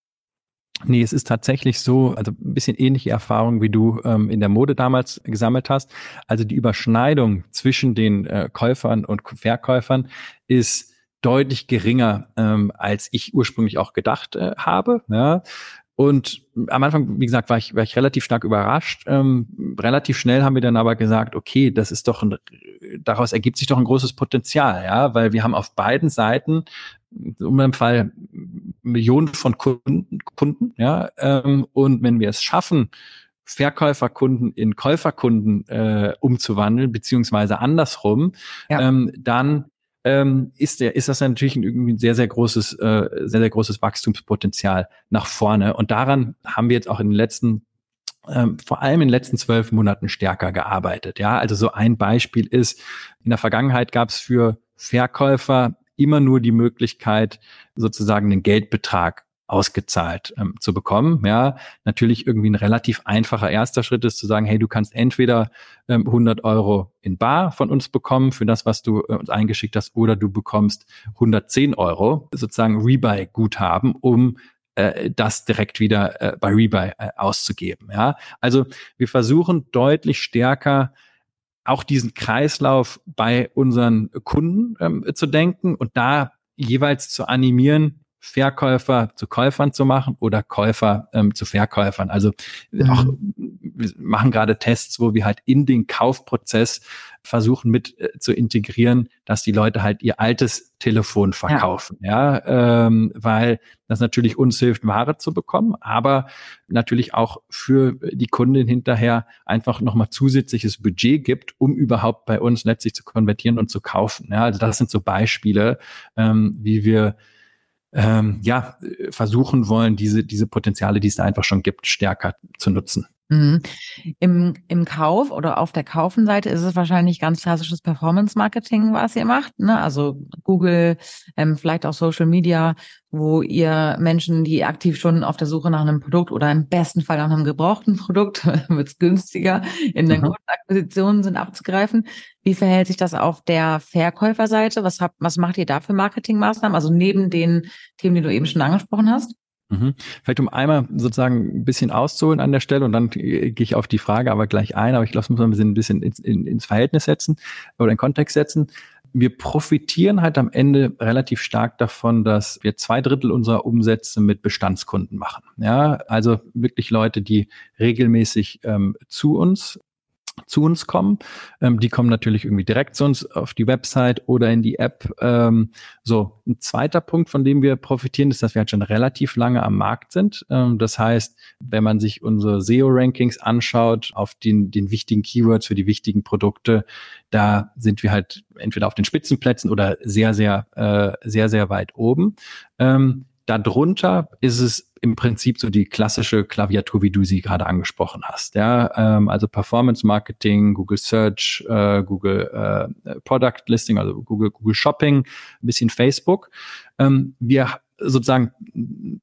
Nee, es ist tatsächlich so, also ein bisschen ähnliche Erfahrung, wie du ähm, in der Mode damals gesammelt hast. Also die Überschneidung zwischen den äh, Käufern und Verkäufern ist deutlich geringer, ähm, als ich ursprünglich auch gedacht äh, habe. Ja. Und am Anfang, wie gesagt, war ich, war ich relativ stark überrascht. Ähm, relativ schnell haben wir dann aber gesagt, okay, das ist doch ein, daraus ergibt sich doch ein großes Potenzial, ja, weil wir haben auf beiden Seiten, um im Fall Millionen von Kunden, Kunden ja, ähm, und wenn wir es schaffen, Verkäuferkunden in Käuferkunden äh, umzuwandeln, beziehungsweise andersrum, ja. ähm, dann ähm, ist der, ist das natürlich ein, ein sehr, sehr großes, äh, sehr, sehr großes Wachstumspotenzial nach vorne. Und daran haben wir jetzt auch in den letzten ähm, vor allem in den letzten zwölf Monaten stärker gearbeitet. Ja, also so ein Beispiel ist, in der Vergangenheit gab es für Verkäufer immer nur die Möglichkeit, sozusagen einen Geldbetrag ausgezahlt ähm, zu bekommen. Ja, natürlich irgendwie ein relativ einfacher erster Schritt ist zu sagen, hey, du kannst entweder ähm, 100 Euro in Bar von uns bekommen für das, was du äh, uns eingeschickt hast, oder du bekommst 110 Euro sozusagen Rebuy-Guthaben, um äh, das direkt wieder äh, bei Rebuy äh, auszugeben. Ja, also wir versuchen deutlich stärker auch diesen Kreislauf bei unseren Kunden ähm, zu denken und da jeweils zu animieren, Verkäufer zu Käufern zu machen oder Käufer ähm, zu Verkäufern. Also mhm. auch wir machen gerade Tests, wo wir halt in den Kaufprozess versuchen mit äh, zu integrieren, dass die Leute halt ihr altes Telefon verkaufen, ja, ja ähm, weil das natürlich uns hilft, Ware zu bekommen, aber natürlich auch für die Kundin hinterher einfach nochmal zusätzliches Budget gibt, um überhaupt bei uns letztlich zu konvertieren und zu kaufen. Ja, also das sind so Beispiele, ähm, wie wir ähm, ja, versuchen wollen, diese, diese Potenziale, die es da einfach schon gibt, stärker zu nutzen. Mhm. Im, Im Kauf oder auf der Kaufenseite ist es wahrscheinlich ganz klassisches Performance-Marketing, was ihr macht. Ne? Also Google, ähm, vielleicht auch Social Media, wo ihr Menschen, die aktiv schon auf der Suche nach einem Produkt oder im besten Fall nach einem gebrauchten Produkt, <laughs> wird es günstiger, in den mhm. Grundakquisitionen sind abzugreifen. Wie verhält sich das auf der Verkäuferseite? Was, habt, was macht ihr da für Marketingmaßnahmen? Also neben den Themen, die du eben schon angesprochen hast? Mhm. Vielleicht um einmal sozusagen ein bisschen auszuholen an der Stelle und dann gehe ich auf die Frage aber gleich ein, aber ich lasse uns mal ein bisschen ins, in, ins Verhältnis setzen oder in Kontext setzen. Wir profitieren halt am Ende relativ stark davon, dass wir zwei Drittel unserer Umsätze mit Bestandskunden machen. Ja, also wirklich Leute, die regelmäßig ähm, zu uns zu uns kommen. Ähm, die kommen natürlich irgendwie direkt zu uns auf die Website oder in die App. Ähm, so, ein zweiter Punkt, von dem wir profitieren, ist, dass wir halt schon relativ lange am Markt sind. Ähm, das heißt, wenn man sich unsere SEO-Rankings anschaut auf den, den wichtigen Keywords für die wichtigen Produkte, da sind wir halt entweder auf den Spitzenplätzen oder sehr, sehr, äh, sehr, sehr weit oben. Ähm, darunter ist es im Prinzip so die klassische Klaviatur, wie du sie gerade angesprochen hast. Ja, ähm, also Performance Marketing, Google Search, äh, Google äh, Product Listing, also Google Google Shopping, ein bisschen Facebook. Ähm, wir sozusagen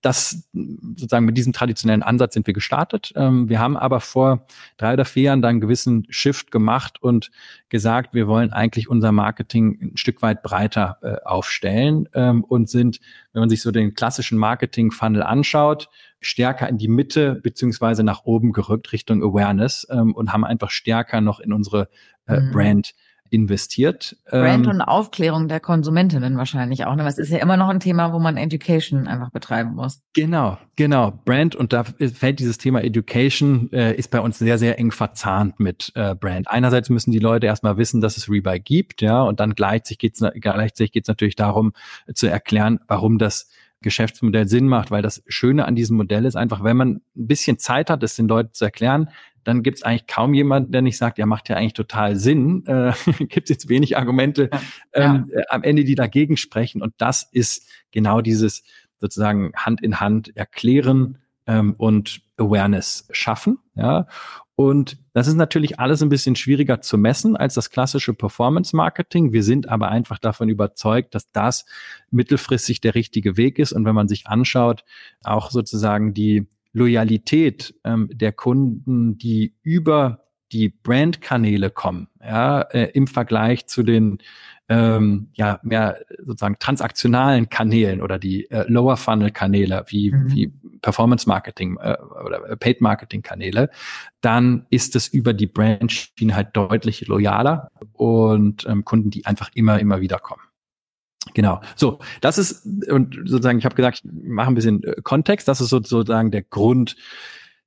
das sozusagen mit diesem traditionellen Ansatz sind wir gestartet. Ähm, wir haben aber vor drei oder vier Jahren dann einen gewissen Shift gemacht und gesagt, wir wollen eigentlich unser Marketing ein Stück weit breiter äh, aufstellen ähm, und sind, wenn man sich so den klassischen Marketing-Funnel anschaut, stärker in die Mitte beziehungsweise nach oben gerückt Richtung Awareness ähm, und haben einfach stärker noch in unsere äh, mhm. Brand investiert. Brand ähm, und Aufklärung der Konsumentinnen wahrscheinlich auch. Ne? Das ist ja immer noch ein Thema, wo man Education einfach betreiben muss. Genau, genau. Brand und da fällt dieses Thema Education, äh, ist bei uns sehr, sehr eng verzahnt mit äh, Brand. Einerseits müssen die Leute erstmal wissen, dass es Rebuy gibt, ja, und dann gleichzeitig geht es gleichzeitig geht's natürlich darum äh, zu erklären, warum das Geschäftsmodell Sinn macht, weil das Schöne an diesem Modell ist einfach, wenn man ein bisschen Zeit hat, es den Leuten zu erklären, dann gibt es eigentlich kaum jemanden, der nicht sagt, ja, macht ja eigentlich total Sinn. <laughs> Äh, gibt es jetzt wenig Argumente ähm, ja. Äh, am Ende, die dagegen sprechen. Und das ist genau dieses sozusagen Hand in Hand erklären ähm, und Awareness schaffen. Ja. Und das ist natürlich alles ein bisschen schwieriger zu messen als das klassische Performance Marketing. Wir sind aber einfach davon überzeugt, dass das mittelfristig der richtige Weg ist. Und wenn man sich anschaut, auch sozusagen die Loyalität ähm, der Kunden, die über die Brandkanäle kommen, ja, äh, im Vergleich zu den ähm, ja mehr sozusagen transaktionalen Kanälen oder die äh, Lower Funnel Kanäle wie mhm. wie Performance Marketing äh, oder Paid Marketing Kanäle, dann ist es über die Brandschiene halt deutlich loyaler und ähm, Kunden, die einfach immer immer wieder kommen. Genau. So, das ist, und sozusagen, ich habe gesagt, ich mache ein bisschen äh, Kontext, das ist sozusagen der Grund,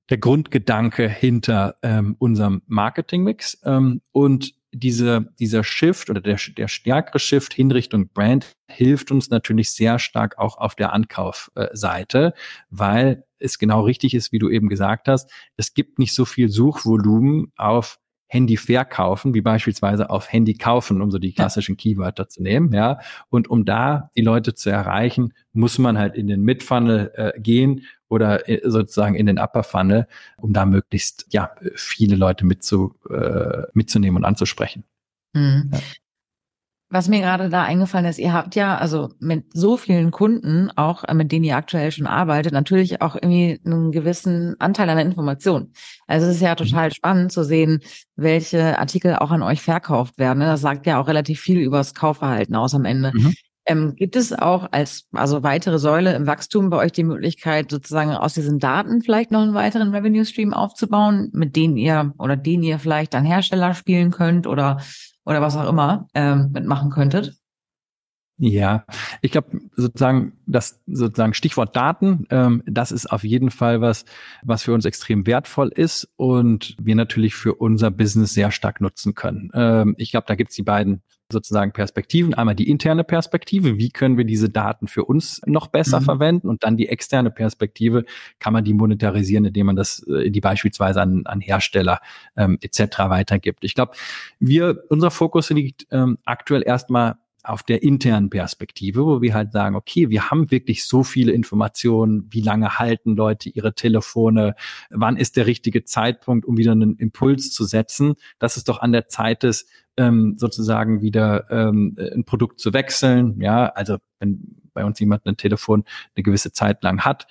der Grundgedanke hinter ähm, unserem Marketingmix. Ähm, und diese, dieser Shift oder der, der stärkere Shift hin Richtung Brand hilft uns natürlich sehr stark auch auf der Ankaufseite, weil es genau richtig ist, wie du eben gesagt hast. Es gibt nicht so viel Suchvolumen auf Handy verkaufen, wie beispielsweise auf Handy kaufen, um so die klassischen Keywörter zu nehmen, ja. Und um da die Leute zu erreichen, muss man halt in den Mid-Funnel äh, gehen oder äh, sozusagen in den Upper Funnel, um da möglichst ja viele Leute mitzu, äh, mitzunehmen und anzusprechen. Mhm. Ja. Was mir gerade da eingefallen ist, ihr habt ja also mit so vielen Kunden, auch äh, mit denen ihr aktuell schon arbeitet, natürlich auch irgendwie einen gewissen Anteil an der Information. Also es ist ja mhm. total spannend zu sehen, welche Artikel auch an euch verkauft werden. Ne? Das sagt ja auch relativ viel über das Kaufverhalten aus am Ende. Mhm. Ähm, gibt es auch als also weitere Säule im Wachstum bei euch die Möglichkeit, sozusagen aus diesen Daten vielleicht noch einen weiteren Revenue Stream aufzubauen, mit denen ihr oder den ihr vielleicht dann Hersteller spielen könnt oder oder was auch immer ähm, mitmachen könntet? Ja, ich glaube sozusagen das sozusagen Stichwort Daten, ähm, das ist auf jeden Fall was, was für uns extrem wertvoll ist und wir natürlich für unser Business sehr stark nutzen können. Ähm, ich glaube, da gibt's die beiden sozusagen Perspektiven. Einmal die interne Perspektive, wie können wir diese Daten für uns noch besser mhm. verwenden und dann die externe Perspektive, kann man die monetarisieren, indem man das, äh, die beispielsweise an, an Hersteller ähm, etc. weitergibt. Ich glaube, wir, unser Fokus liegt ähm, aktuell erstmal auf der internen Perspektive, wo wir halt sagen, okay, wir haben wirklich so viele Informationen, wie lange halten Leute ihre Telefone, wann ist der richtige Zeitpunkt, um wieder einen Impuls zu setzen, dass es doch an der Zeit ist, ähm, sozusagen wieder ähm, ein Produkt zu wechseln. Ja, also wenn bei uns jemand ein Telefon eine gewisse Zeit lang hat,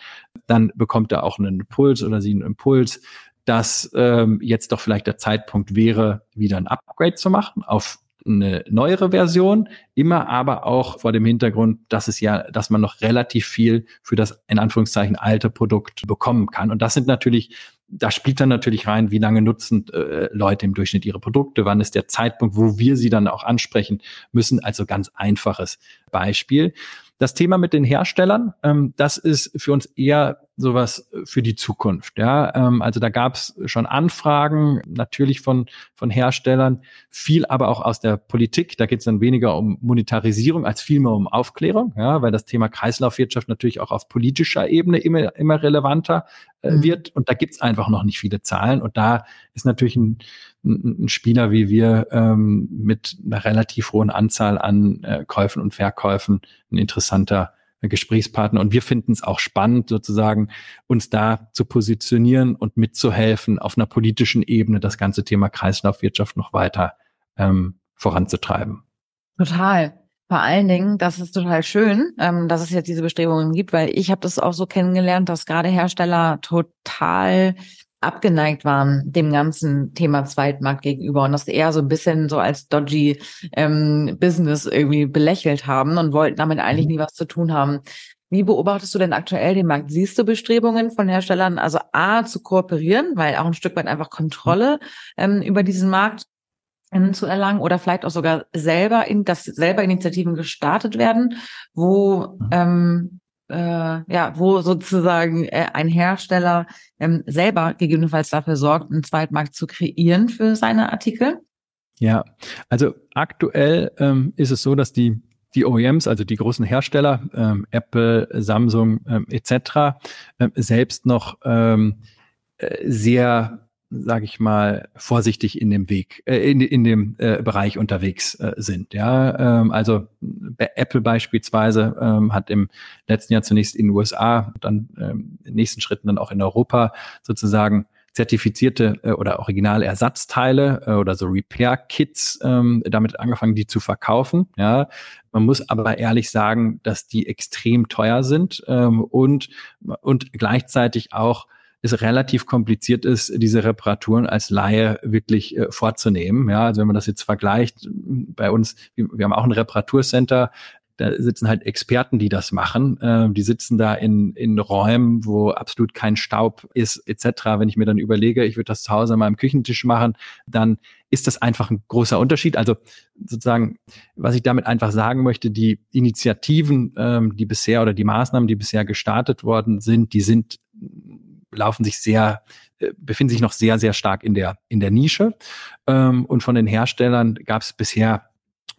dann bekommt er auch einen Impuls oder sie einen Impuls, dass ähm, jetzt doch vielleicht der Zeitpunkt wäre, wieder ein Upgrade zu machen auf eine neuere Version, immer aber auch vor dem Hintergrund, dass es ja, dass man noch relativ viel für das in Anführungszeichen alte Produkt bekommen kann. Und das sind natürlich, da spielt dann natürlich rein, wie lange nutzen äh, Leute im Durchschnitt ihre Produkte, wann ist der Zeitpunkt, wo wir sie dann auch ansprechen müssen. Also ganz einfaches Beispiel. Das Thema mit den Herstellern, ähm, das ist für uns eher sowas für die Zukunft. Ja, ähm, also da gab es schon Anfragen, natürlich von von Herstellern, viel aber auch aus der Politik. Da geht es dann weniger um Monetarisierung als vielmehr um Aufklärung, ja, weil das Thema Kreislaufwirtschaft natürlich auch auf politischer Ebene immer immer relevanter äh, mhm. wird. Und da gibt es einfach noch nicht viele Zahlen. Und da ist natürlich ein ein Spieler wie wir ähm, mit einer relativ hohen Anzahl an äh, Käufen und Verkäufen ein interessanter Gesprächspartner. Und wir finden es auch spannend, sozusagen uns da zu positionieren und mitzuhelfen, auf einer politischen Ebene das ganze Thema Kreislaufwirtschaft noch weiter ähm, voranzutreiben. Total. Vor allen Dingen, das ist total schön, ähm, dass es jetzt diese Bestrebungen gibt, weil ich habe das auch so kennengelernt, dass gerade Hersteller total abgeneigt waren dem ganzen Thema Zweitmarkt gegenüber und das eher so ein bisschen so als dodgy ähm, Business irgendwie belächelt haben und wollten damit eigentlich mhm. nie was zu tun haben. Wie beobachtest du denn aktuell den Markt? Siehst du Bestrebungen von Herstellern, also A, zu kooperieren, weil auch ein Stück weit einfach Kontrolle ähm, über diesen Markt ähm, zu erlangen oder vielleicht auch sogar selber in, dass selber Initiativen gestartet werden, wo mhm. ähm, äh, ja, wo sozusagen äh, ein Hersteller ähm, selber gegebenenfalls dafür sorgt, einen Zweitmarkt zu kreieren für seine Artikel? Ja, also aktuell ähm, ist es so, dass die die OEMs, also die großen Hersteller, ähm, Apple, Samsung ähm, etc., ähm, selbst noch ähm, äh, sehr sage ich mal, vorsichtig in dem Weg, äh, in, in dem äh, Bereich unterwegs äh, sind. Ja, ähm, also Apple beispielsweise ähm, hat im letzten Jahr zunächst in den USA, dann ähm, in nächsten Schritten dann auch in Europa sozusagen zertifizierte äh, oder originale Ersatzteile äh, oder so Repair-Kits ähm, damit angefangen, die zu verkaufen. Ja, man muss aber ehrlich sagen, dass die extrem teuer sind ähm, und und gleichzeitig auch es relativ kompliziert ist, diese Reparaturen als Laie wirklich äh, vorzunehmen. Ja, also wenn man das jetzt vergleicht, bei uns, wir haben auch ein Reparaturcenter, da sitzen halt Experten, die das machen. Äh, die sitzen da in, in Räumen, wo absolut kein Staub ist, etc. Wenn ich mir dann überlege, ich würde das zu Hause an meinem Küchentisch machen, dann ist das einfach ein großer Unterschied. Also sozusagen, was ich damit einfach sagen möchte, die Initiativen, ähm, die bisher oder die Maßnahmen, die bisher gestartet worden sind, die sind laufen sich sehr, äh, befinden sich noch sehr, sehr stark in der, in der Nische. Ähm, und von den Herstellern gab es bisher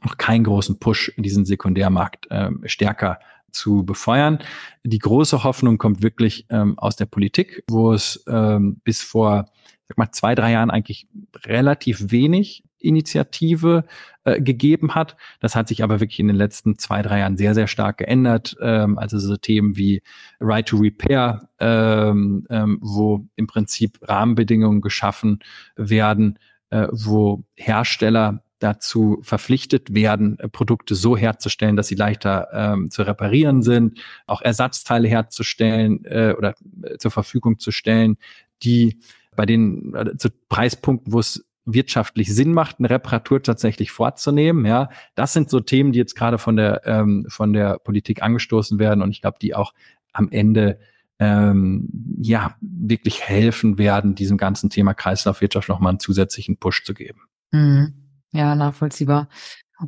noch keinen großen Push in diesen Sekundärmarkt ähm, stärker zu befeuern. Die große Hoffnung kommt wirklich ähm, aus der Politik, wo es ähm, bis vor sag mal, zwei, drei Jahren eigentlich relativ wenig Initiative äh, gegeben hat. Das hat sich aber wirklich in den letzten zwei, drei Jahren sehr, sehr stark geändert. Ähm, also so Themen wie Right to Repair, ähm, ähm, wo im Prinzip Rahmenbedingungen geschaffen werden, äh, wo Hersteller dazu verpflichtet werden, äh, Produkte so herzustellen, dass sie leichter ähm, zu reparieren sind, auch Ersatzteile herzustellen äh, oder äh, zur Verfügung zu stellen, die bei den äh, zu Preispunkten, wo es wirtschaftlich Sinn macht, eine Reparatur tatsächlich vorzunehmen. Ja, das sind so Themen, die jetzt gerade von der ähm, von der Politik angestoßen werden und ich glaube, die auch am Ende ähm, ja wirklich helfen werden, diesem ganzen Thema Kreislaufwirtschaft nochmal einen zusätzlichen Push zu geben. Mhm. Ja, nachvollziehbar.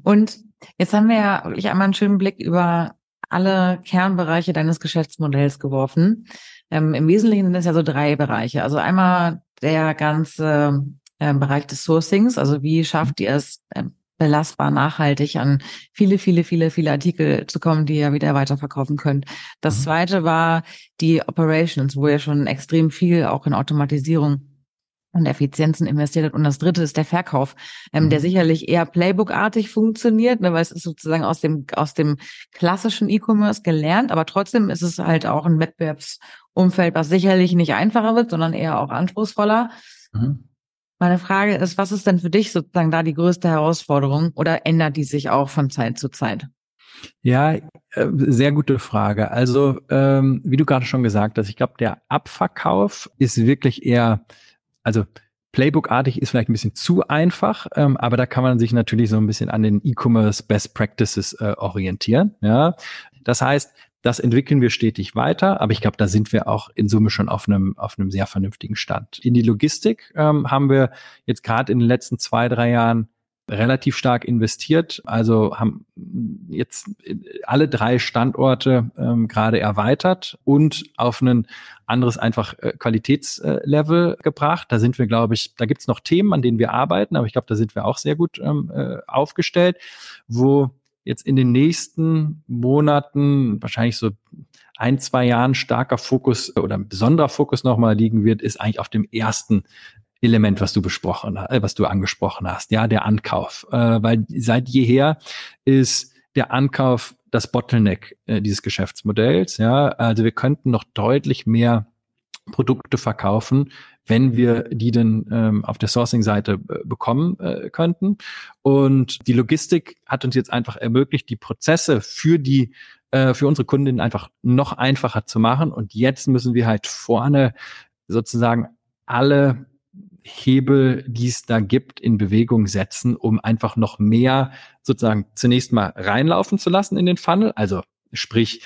Und jetzt haben wir ja wirklich einmal einen schönen Blick über alle Kernbereiche deines Geschäftsmodells geworfen. Ähm, Im Wesentlichen sind es ja so drei Bereiche. Also einmal der ganze äh, Bereich des Sourcings, also wie schafft ihr es, äh, belastbar, nachhaltig an viele, viele, viele, viele Artikel zu kommen, die ihr wieder weiterverkaufen könnt. Das mhm. zweite war die Operations, wo ihr schon extrem viel auch in Automatisierung und Effizienzen investiert hat. Und das dritte ist der Verkauf, ähm, mhm. der sicherlich eher Playbook-artig funktioniert, ne, weil es ist sozusagen aus dem, aus dem klassischen E-Commerce gelernt, aber trotzdem ist es halt auch ein Wettbewerbsumfeld, was sicherlich nicht einfacher wird, sondern eher auch anspruchsvoller. Mhm. Meine Frage ist, was ist denn für dich sozusagen da die größte Herausforderung oder ändert die sich auch von Zeit zu Zeit? Ja, äh, sehr gute Frage. Also, ähm, wie du gerade schon gesagt hast, ich glaube, der Abverkauf ist wirklich eher, also Playbook-artig ist vielleicht ein bisschen zu einfach, ähm, aber da kann man sich natürlich so ein bisschen an den E-Commerce Best Practices äh, orientieren. Ja, das heißt, das entwickeln wir stetig weiter, aber ich glaube, da sind wir auch in Summe schon auf einem, auf einem sehr vernünftigen Stand. In die Logistik ähm, haben wir jetzt gerade in den letzten zwei, drei Jahren relativ stark investiert, also haben jetzt alle drei Standorte ähm, gerade erweitert und auf ein anderes einfach äh, Qualitätslevel äh, gebracht. Da sind wir, glaube ich, da gibt's noch Themen, an denen wir arbeiten, aber ich glaube, da sind wir auch sehr gut ähm, äh, aufgestellt, wo jetzt in den nächsten Monaten, wahrscheinlich so ein, zwei Jahren starker Fokus oder ein besonderer Fokus nochmal liegen wird, ist eigentlich auf dem ersten Element, was du besprochen, äh, was du angesprochen hast, ja, der Ankauf. Äh, weil seit jeher ist der Ankauf das Bottleneck äh, dieses Geschäftsmodells. Ja, also wir könnten noch deutlich mehr Produkte verkaufen, wenn wir die denn ähm, auf der Sourcing-Seite äh, bekommen äh, könnten. Und die Logistik hat uns jetzt einfach ermöglicht, die Prozesse für die äh, für unsere Kundinnen einfach noch einfacher zu machen. Und jetzt müssen wir halt vorne sozusagen alle Hebel, die es da gibt, in Bewegung setzen, um einfach noch mehr sozusagen zunächst mal reinlaufen zu lassen in den Funnel. Also sprich,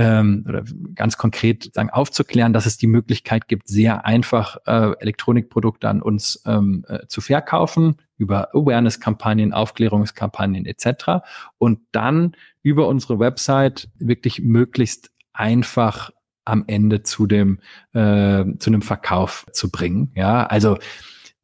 ähm, oder ganz konkret sagen, aufzuklären, dass es die Möglichkeit gibt, sehr einfach äh, Elektronikprodukte an uns ähm, äh, zu verkaufen über Awareness-Kampagnen, Aufklärungskampagnen etc. Und dann über unsere Website wirklich möglichst einfach am Ende zu dem äh, zu einem Verkauf zu bringen. Ja, also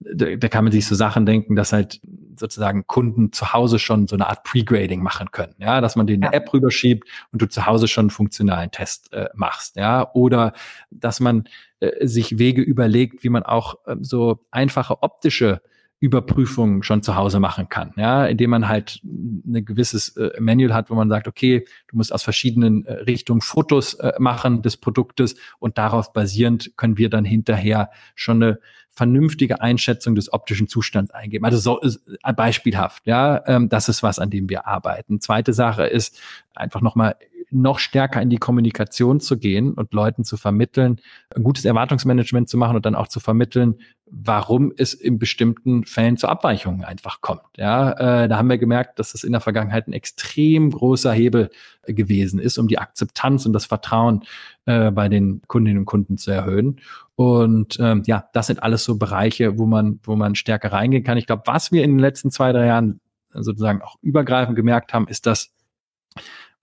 da, da kann man sich so Sachen denken, dass halt sozusagen Kunden zu Hause schon so eine Art Pre-Grading machen können. Ja, dass man den eine ja. App rüberschiebt und du zu Hause schon einen funktionalen Test äh, machst. Ja, oder dass man äh, sich Wege überlegt, wie man auch äh, so einfache optische Überprüfungen schon zu Hause machen kann, ja, indem man halt ein gewisses äh, Manual hat, wo man sagt, okay, du musst aus verschiedenen äh, Richtungen Fotos äh, machen des Produktes und darauf basierend können wir dann hinterher schon eine vernünftige Einschätzung des optischen Zustands eingeben. Also so ist äh, beispielhaft, ja, ähm, das ist was, an dem wir arbeiten. Zweite Sache ist einfach nochmal noch stärker in die Kommunikation zu gehen und Leuten zu vermitteln, ein gutes Erwartungsmanagement zu machen und dann auch zu vermitteln, warum es in bestimmten Fällen zu Abweichungen einfach kommt. Ja, äh, da haben wir gemerkt, dass das in der Vergangenheit ein extrem großer Hebel gewesen ist, um die Akzeptanz und das Vertrauen äh, bei den Kundinnen und Kunden zu erhöhen. Und ähm, ja, das sind alles so Bereiche, wo man, wo man stärker reingehen kann. Ich glaube, was wir in den letzten zwei, drei Jahren sozusagen auch übergreifend gemerkt haben, ist, dass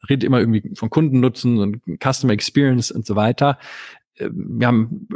redet immer irgendwie von Kundennutzen und Customer Experience und so weiter. Äh, wir haben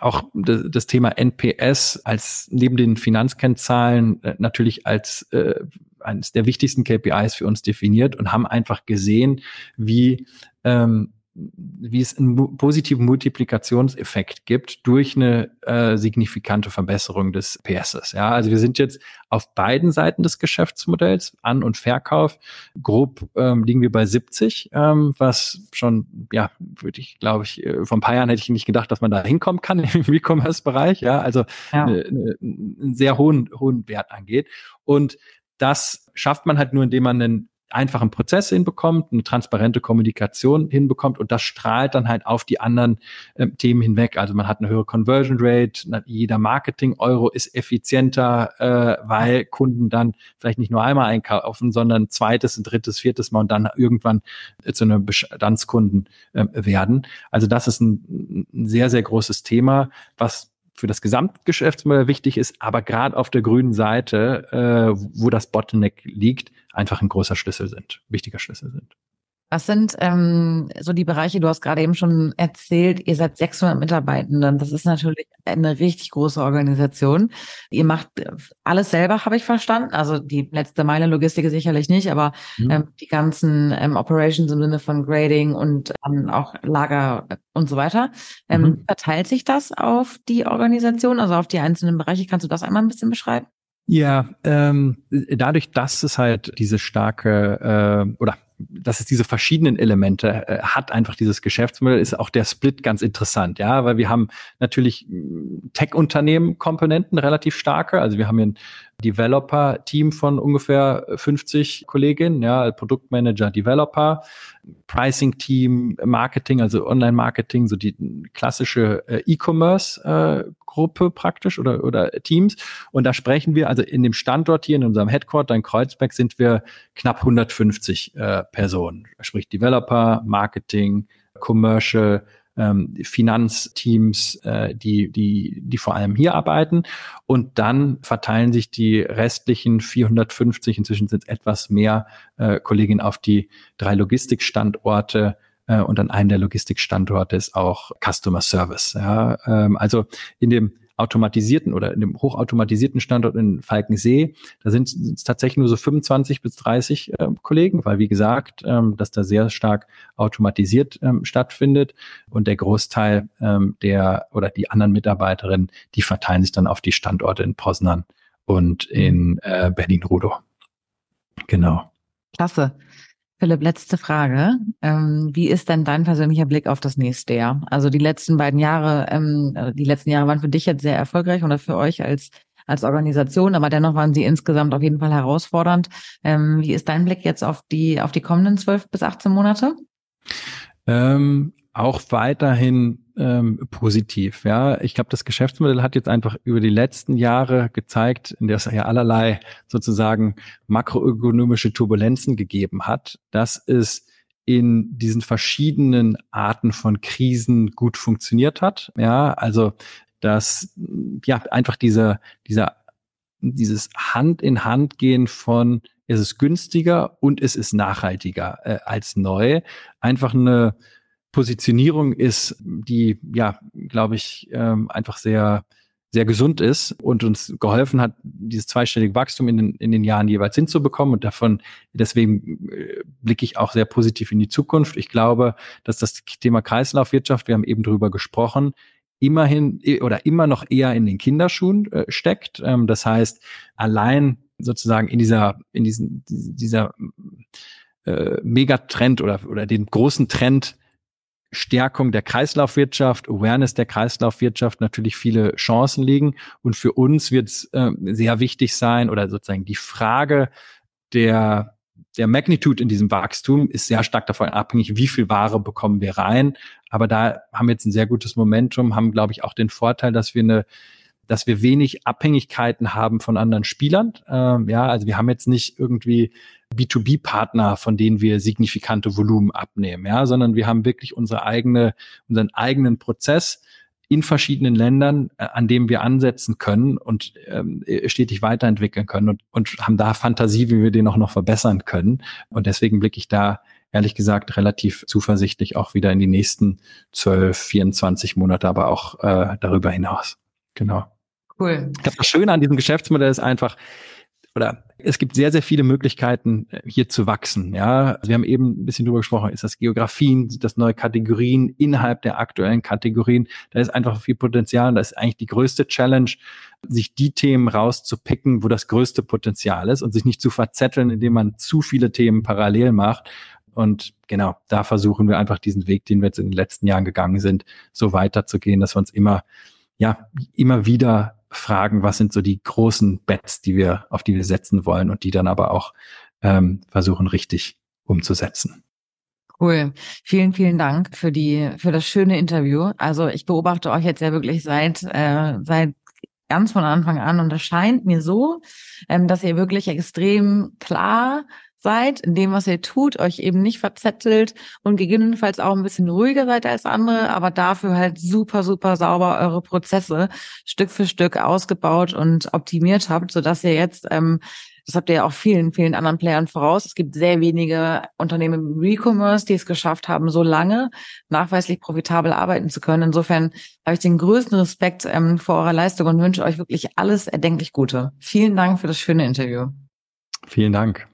auch das Thema NPS als neben den Finanzkennzahlen äh, natürlich als äh, eines der wichtigsten KPIs für uns definiert und haben einfach gesehen, wie ähm, wie es einen positiven Multiplikationseffekt gibt durch eine äh, signifikante Verbesserung des PSs. Ja, also wir sind jetzt auf beiden Seiten des Geschäftsmodells, An- und Verkauf. Grob ähm, liegen wir bei 70, ähm, was schon, ja, würde ich, glaube ich, äh, vor ein paar Jahren hätte ich nicht gedacht, dass man da hinkommen kann <laughs> im E-Commerce-Bereich. Ja, also ja. Eine, eine, einen sehr hohen, hohen Wert angeht. Und das schafft man halt nur, indem man einen einfachen Prozess hinbekommt, eine transparente Kommunikation hinbekommt und das strahlt dann halt auf die anderen äh, Themen hinweg. Also man hat eine höhere Conversion Rate, jeder Marketing-Euro ist effizienter, äh, weil Kunden dann vielleicht nicht nur einmal einkaufen, sondern zweites, ein drittes, viertes Mal und dann irgendwann äh, zu einem Bestandskunden äh, werden. Also das ist ein, ein sehr, sehr großes Thema, was für das Gesamtgeschäftsmodell wichtig ist, aber gerade auf der grünen Seite, äh, wo das Bottleneck liegt, einfach ein großer Schlüssel sind, wichtiger Schlüssel sind. Was sind ähm, so die Bereiche, du hast gerade eben schon erzählt, ihr seid 600 Mitarbeitenden. Das ist natürlich eine richtig große Organisation. Ihr macht alles selber, habe ich verstanden. Also die letzte Meile Logistik sicherlich nicht, aber mhm. ähm, die ganzen ähm, Operations im Sinne von Grading und ähm, auch Lager und so weiter. Ähm, mhm. Verteilt sich das auf die Organisation, also auf die einzelnen Bereiche? Kannst du das einmal ein bisschen beschreiben? Ja, ähm, dadurch, dass es halt diese starke äh, oder dass es diese verschiedenen Elemente äh, hat, einfach dieses Geschäftsmodell, ist auch der Split ganz interessant, ja, weil wir haben natürlich mm, Tech-Unternehmen-Komponenten relativ starke, also wir haben hier ein Developer-Team von ungefähr 50 Kolleginnen, ja, Produktmanager, Developer, Pricing-Team, Marketing, also Online-Marketing, so die klassische äh, E-Commerce-Gruppe praktisch oder, oder Teams. Und da sprechen wir, also in dem Standort hier in unserem Headquarter in Kreuzberg sind wir knapp 150 äh, Personen, sprich Developer, Marketing, Commercial, ähm, Finanzteams, äh, die, die, die vor allem hier arbeiten. Und dann verteilen sich die restlichen 450, inzwischen sind es etwas mehr äh, Kolleginnen auf die drei Logistikstandorte äh, und an einem der Logistikstandorte ist auch Customer Service. Ja, ähm, also in dem automatisierten oder in dem hochautomatisierten Standort in Falkensee, da sind es tatsächlich nur so 25 bis 30 äh, Kollegen, weil wie gesagt, ähm, dass da sehr stark automatisiert ähm, stattfindet und der Großteil ähm, der oder die anderen Mitarbeiterinnen, die verteilen sich dann auf die Standorte in Poznan und in äh, Berlin-Rudow. Genau. Klasse. Philipp, letzte Frage. Ähm, wie ist denn dein persönlicher Blick auf das nächste Jahr? Also die letzten beiden Jahre, ähm, äh, die letzten Jahre waren für dich jetzt sehr erfolgreich oder für euch als als Organisation, aber dennoch waren sie insgesamt auf jeden Fall herausfordernd. Ähm, wie ist dein Blick jetzt auf die auf die kommenden zwölf bis 18 Monate? Auch weiterhin ähm, positiv. Ja, ich glaube, das Geschäftsmodell hat jetzt einfach über die letzten Jahre gezeigt, in der es ja allerlei sozusagen makroökonomische Turbulenzen gegeben hat, dass es in diesen verschiedenen Arten von Krisen gut funktioniert hat. Ja, also dass ja einfach diese dieser dieses Hand in Hand gehen von es ist günstiger und es ist nachhaltiger äh, als neu einfach eine Positionierung ist, die, ja, glaube ich, ähm, einfach sehr, sehr gesund ist und uns geholfen hat, dieses zweistellige Wachstum in den, in den Jahren jeweils hinzubekommen. Und davon, deswegen äh, blicke ich auch sehr positiv in die Zukunft. Ich glaube, dass das Thema Kreislaufwirtschaft, wir haben eben drüber gesprochen, immerhin oder immer noch eher in den Kinderschuhen äh, steckt. Ähm, das heißt, allein sozusagen in dieser, in diesen, dieser äh, Megatrend oder, oder den großen Trend Stärkung der Kreislaufwirtschaft, Awareness der Kreislaufwirtschaft natürlich viele Chancen liegen. Und für uns wird es äh, sehr wichtig sein oder sozusagen die Frage der der Magnitude in diesem Wachstum ist sehr stark davon abhängig, wie viel Ware bekommen wir rein. Aber da haben wir jetzt ein sehr gutes Momentum, haben, glaube ich, auch den Vorteil, dass wir eine dass wir wenig Abhängigkeiten haben von anderen Spielern. Ähm, ja, also wir haben jetzt nicht irgendwie B2B-Partner, von denen wir signifikante Volumen abnehmen, ja, sondern wir haben wirklich unsere eigene, unseren eigenen Prozess in verschiedenen Ländern, äh, an dem wir ansetzen können und ähm, stetig weiterentwickeln können und, und haben da Fantasie, wie wir den auch noch verbessern können. Und deswegen blicke ich da ehrlich gesagt relativ zuversichtlich auch wieder in die nächsten 12, 24 Monate, aber auch äh, darüber hinaus. Genau. Cool. Ich glaube, das Schöne an diesem Geschäftsmodell ist einfach, oder es gibt sehr, sehr viele Möglichkeiten, äh, hier zu wachsen. Ja, also wir haben eben ein bisschen drüber gesprochen. Ist das Geografien, sind das neue Kategorien innerhalb der aktuellen Kategorien? Da ist einfach viel Potenzial. Da ist eigentlich die größte Challenge, sich die Themen rauszupicken, wo das größte Potenzial ist und sich nicht zu verzetteln, indem man zu viele Themen parallel macht. Und genau, da versuchen wir einfach diesen Weg, den wir jetzt in den letzten Jahren gegangen sind, so weiterzugehen, dass wir uns immer, ja, immer wieder fragen, was sind so die großen Bets, die wir, auf die wir setzen wollen und die dann aber auch ähm, versuchen, richtig umzusetzen. Cool. Vielen, vielen Dank für die, für das schöne Interview. Also ich beobachte euch jetzt ja wirklich seit, äh, seit ganz von Anfang an und es scheint mir so, ähm, dass ihr wirklich extrem klar seid, in dem, was ihr tut, euch eben nicht verzettelt und gegebenenfalls auch ein bisschen ruhiger seid als andere, aber dafür halt super, super sauber eure Prozesse Stück für Stück ausgebaut und optimiert habt, sodass ihr jetzt, ähm, das habt ihr ja auch vielen, vielen anderen Playern voraus. Es gibt sehr wenige Unternehmen im Recommerce, die es geschafft haben, so lange nachweislich profitabel arbeiten zu können. Insofern habe ich den größten Respekt ähm, vor eurer Leistung und wünsche euch wirklich alles erdenklich Gute. Vielen Dank für das schöne Interview. Vielen Dank.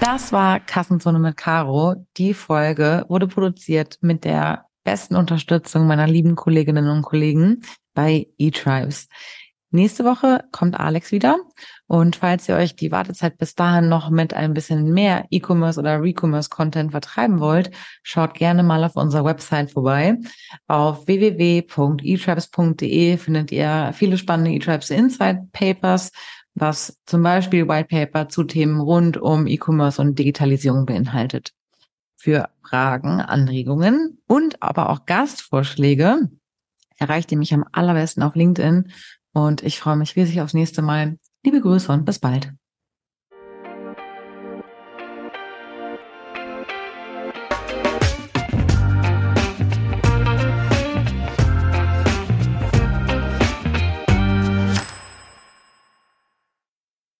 Das war Kassenzone mit Caro. Die Folge wurde produziert mit der besten Unterstützung meiner lieben Kolleginnen und Kollegen bei eTribes. Nächste Woche kommt Alex wieder. Und falls ihr euch die Wartezeit bis dahin noch mit ein bisschen mehr E-Commerce oder Recommerce-Content vertreiben wollt, schaut gerne mal auf unserer Website vorbei. Auf www.etribes.de findet ihr viele spannende eTribes Insight Papers was zum Beispiel White Paper zu Themen rund um E-Commerce und Digitalisierung beinhaltet. Für Fragen, Anregungen und aber auch Gastvorschläge erreicht ihr mich am allerbesten auf LinkedIn und ich freue mich riesig aufs nächste Mal. Liebe Grüße und bis bald.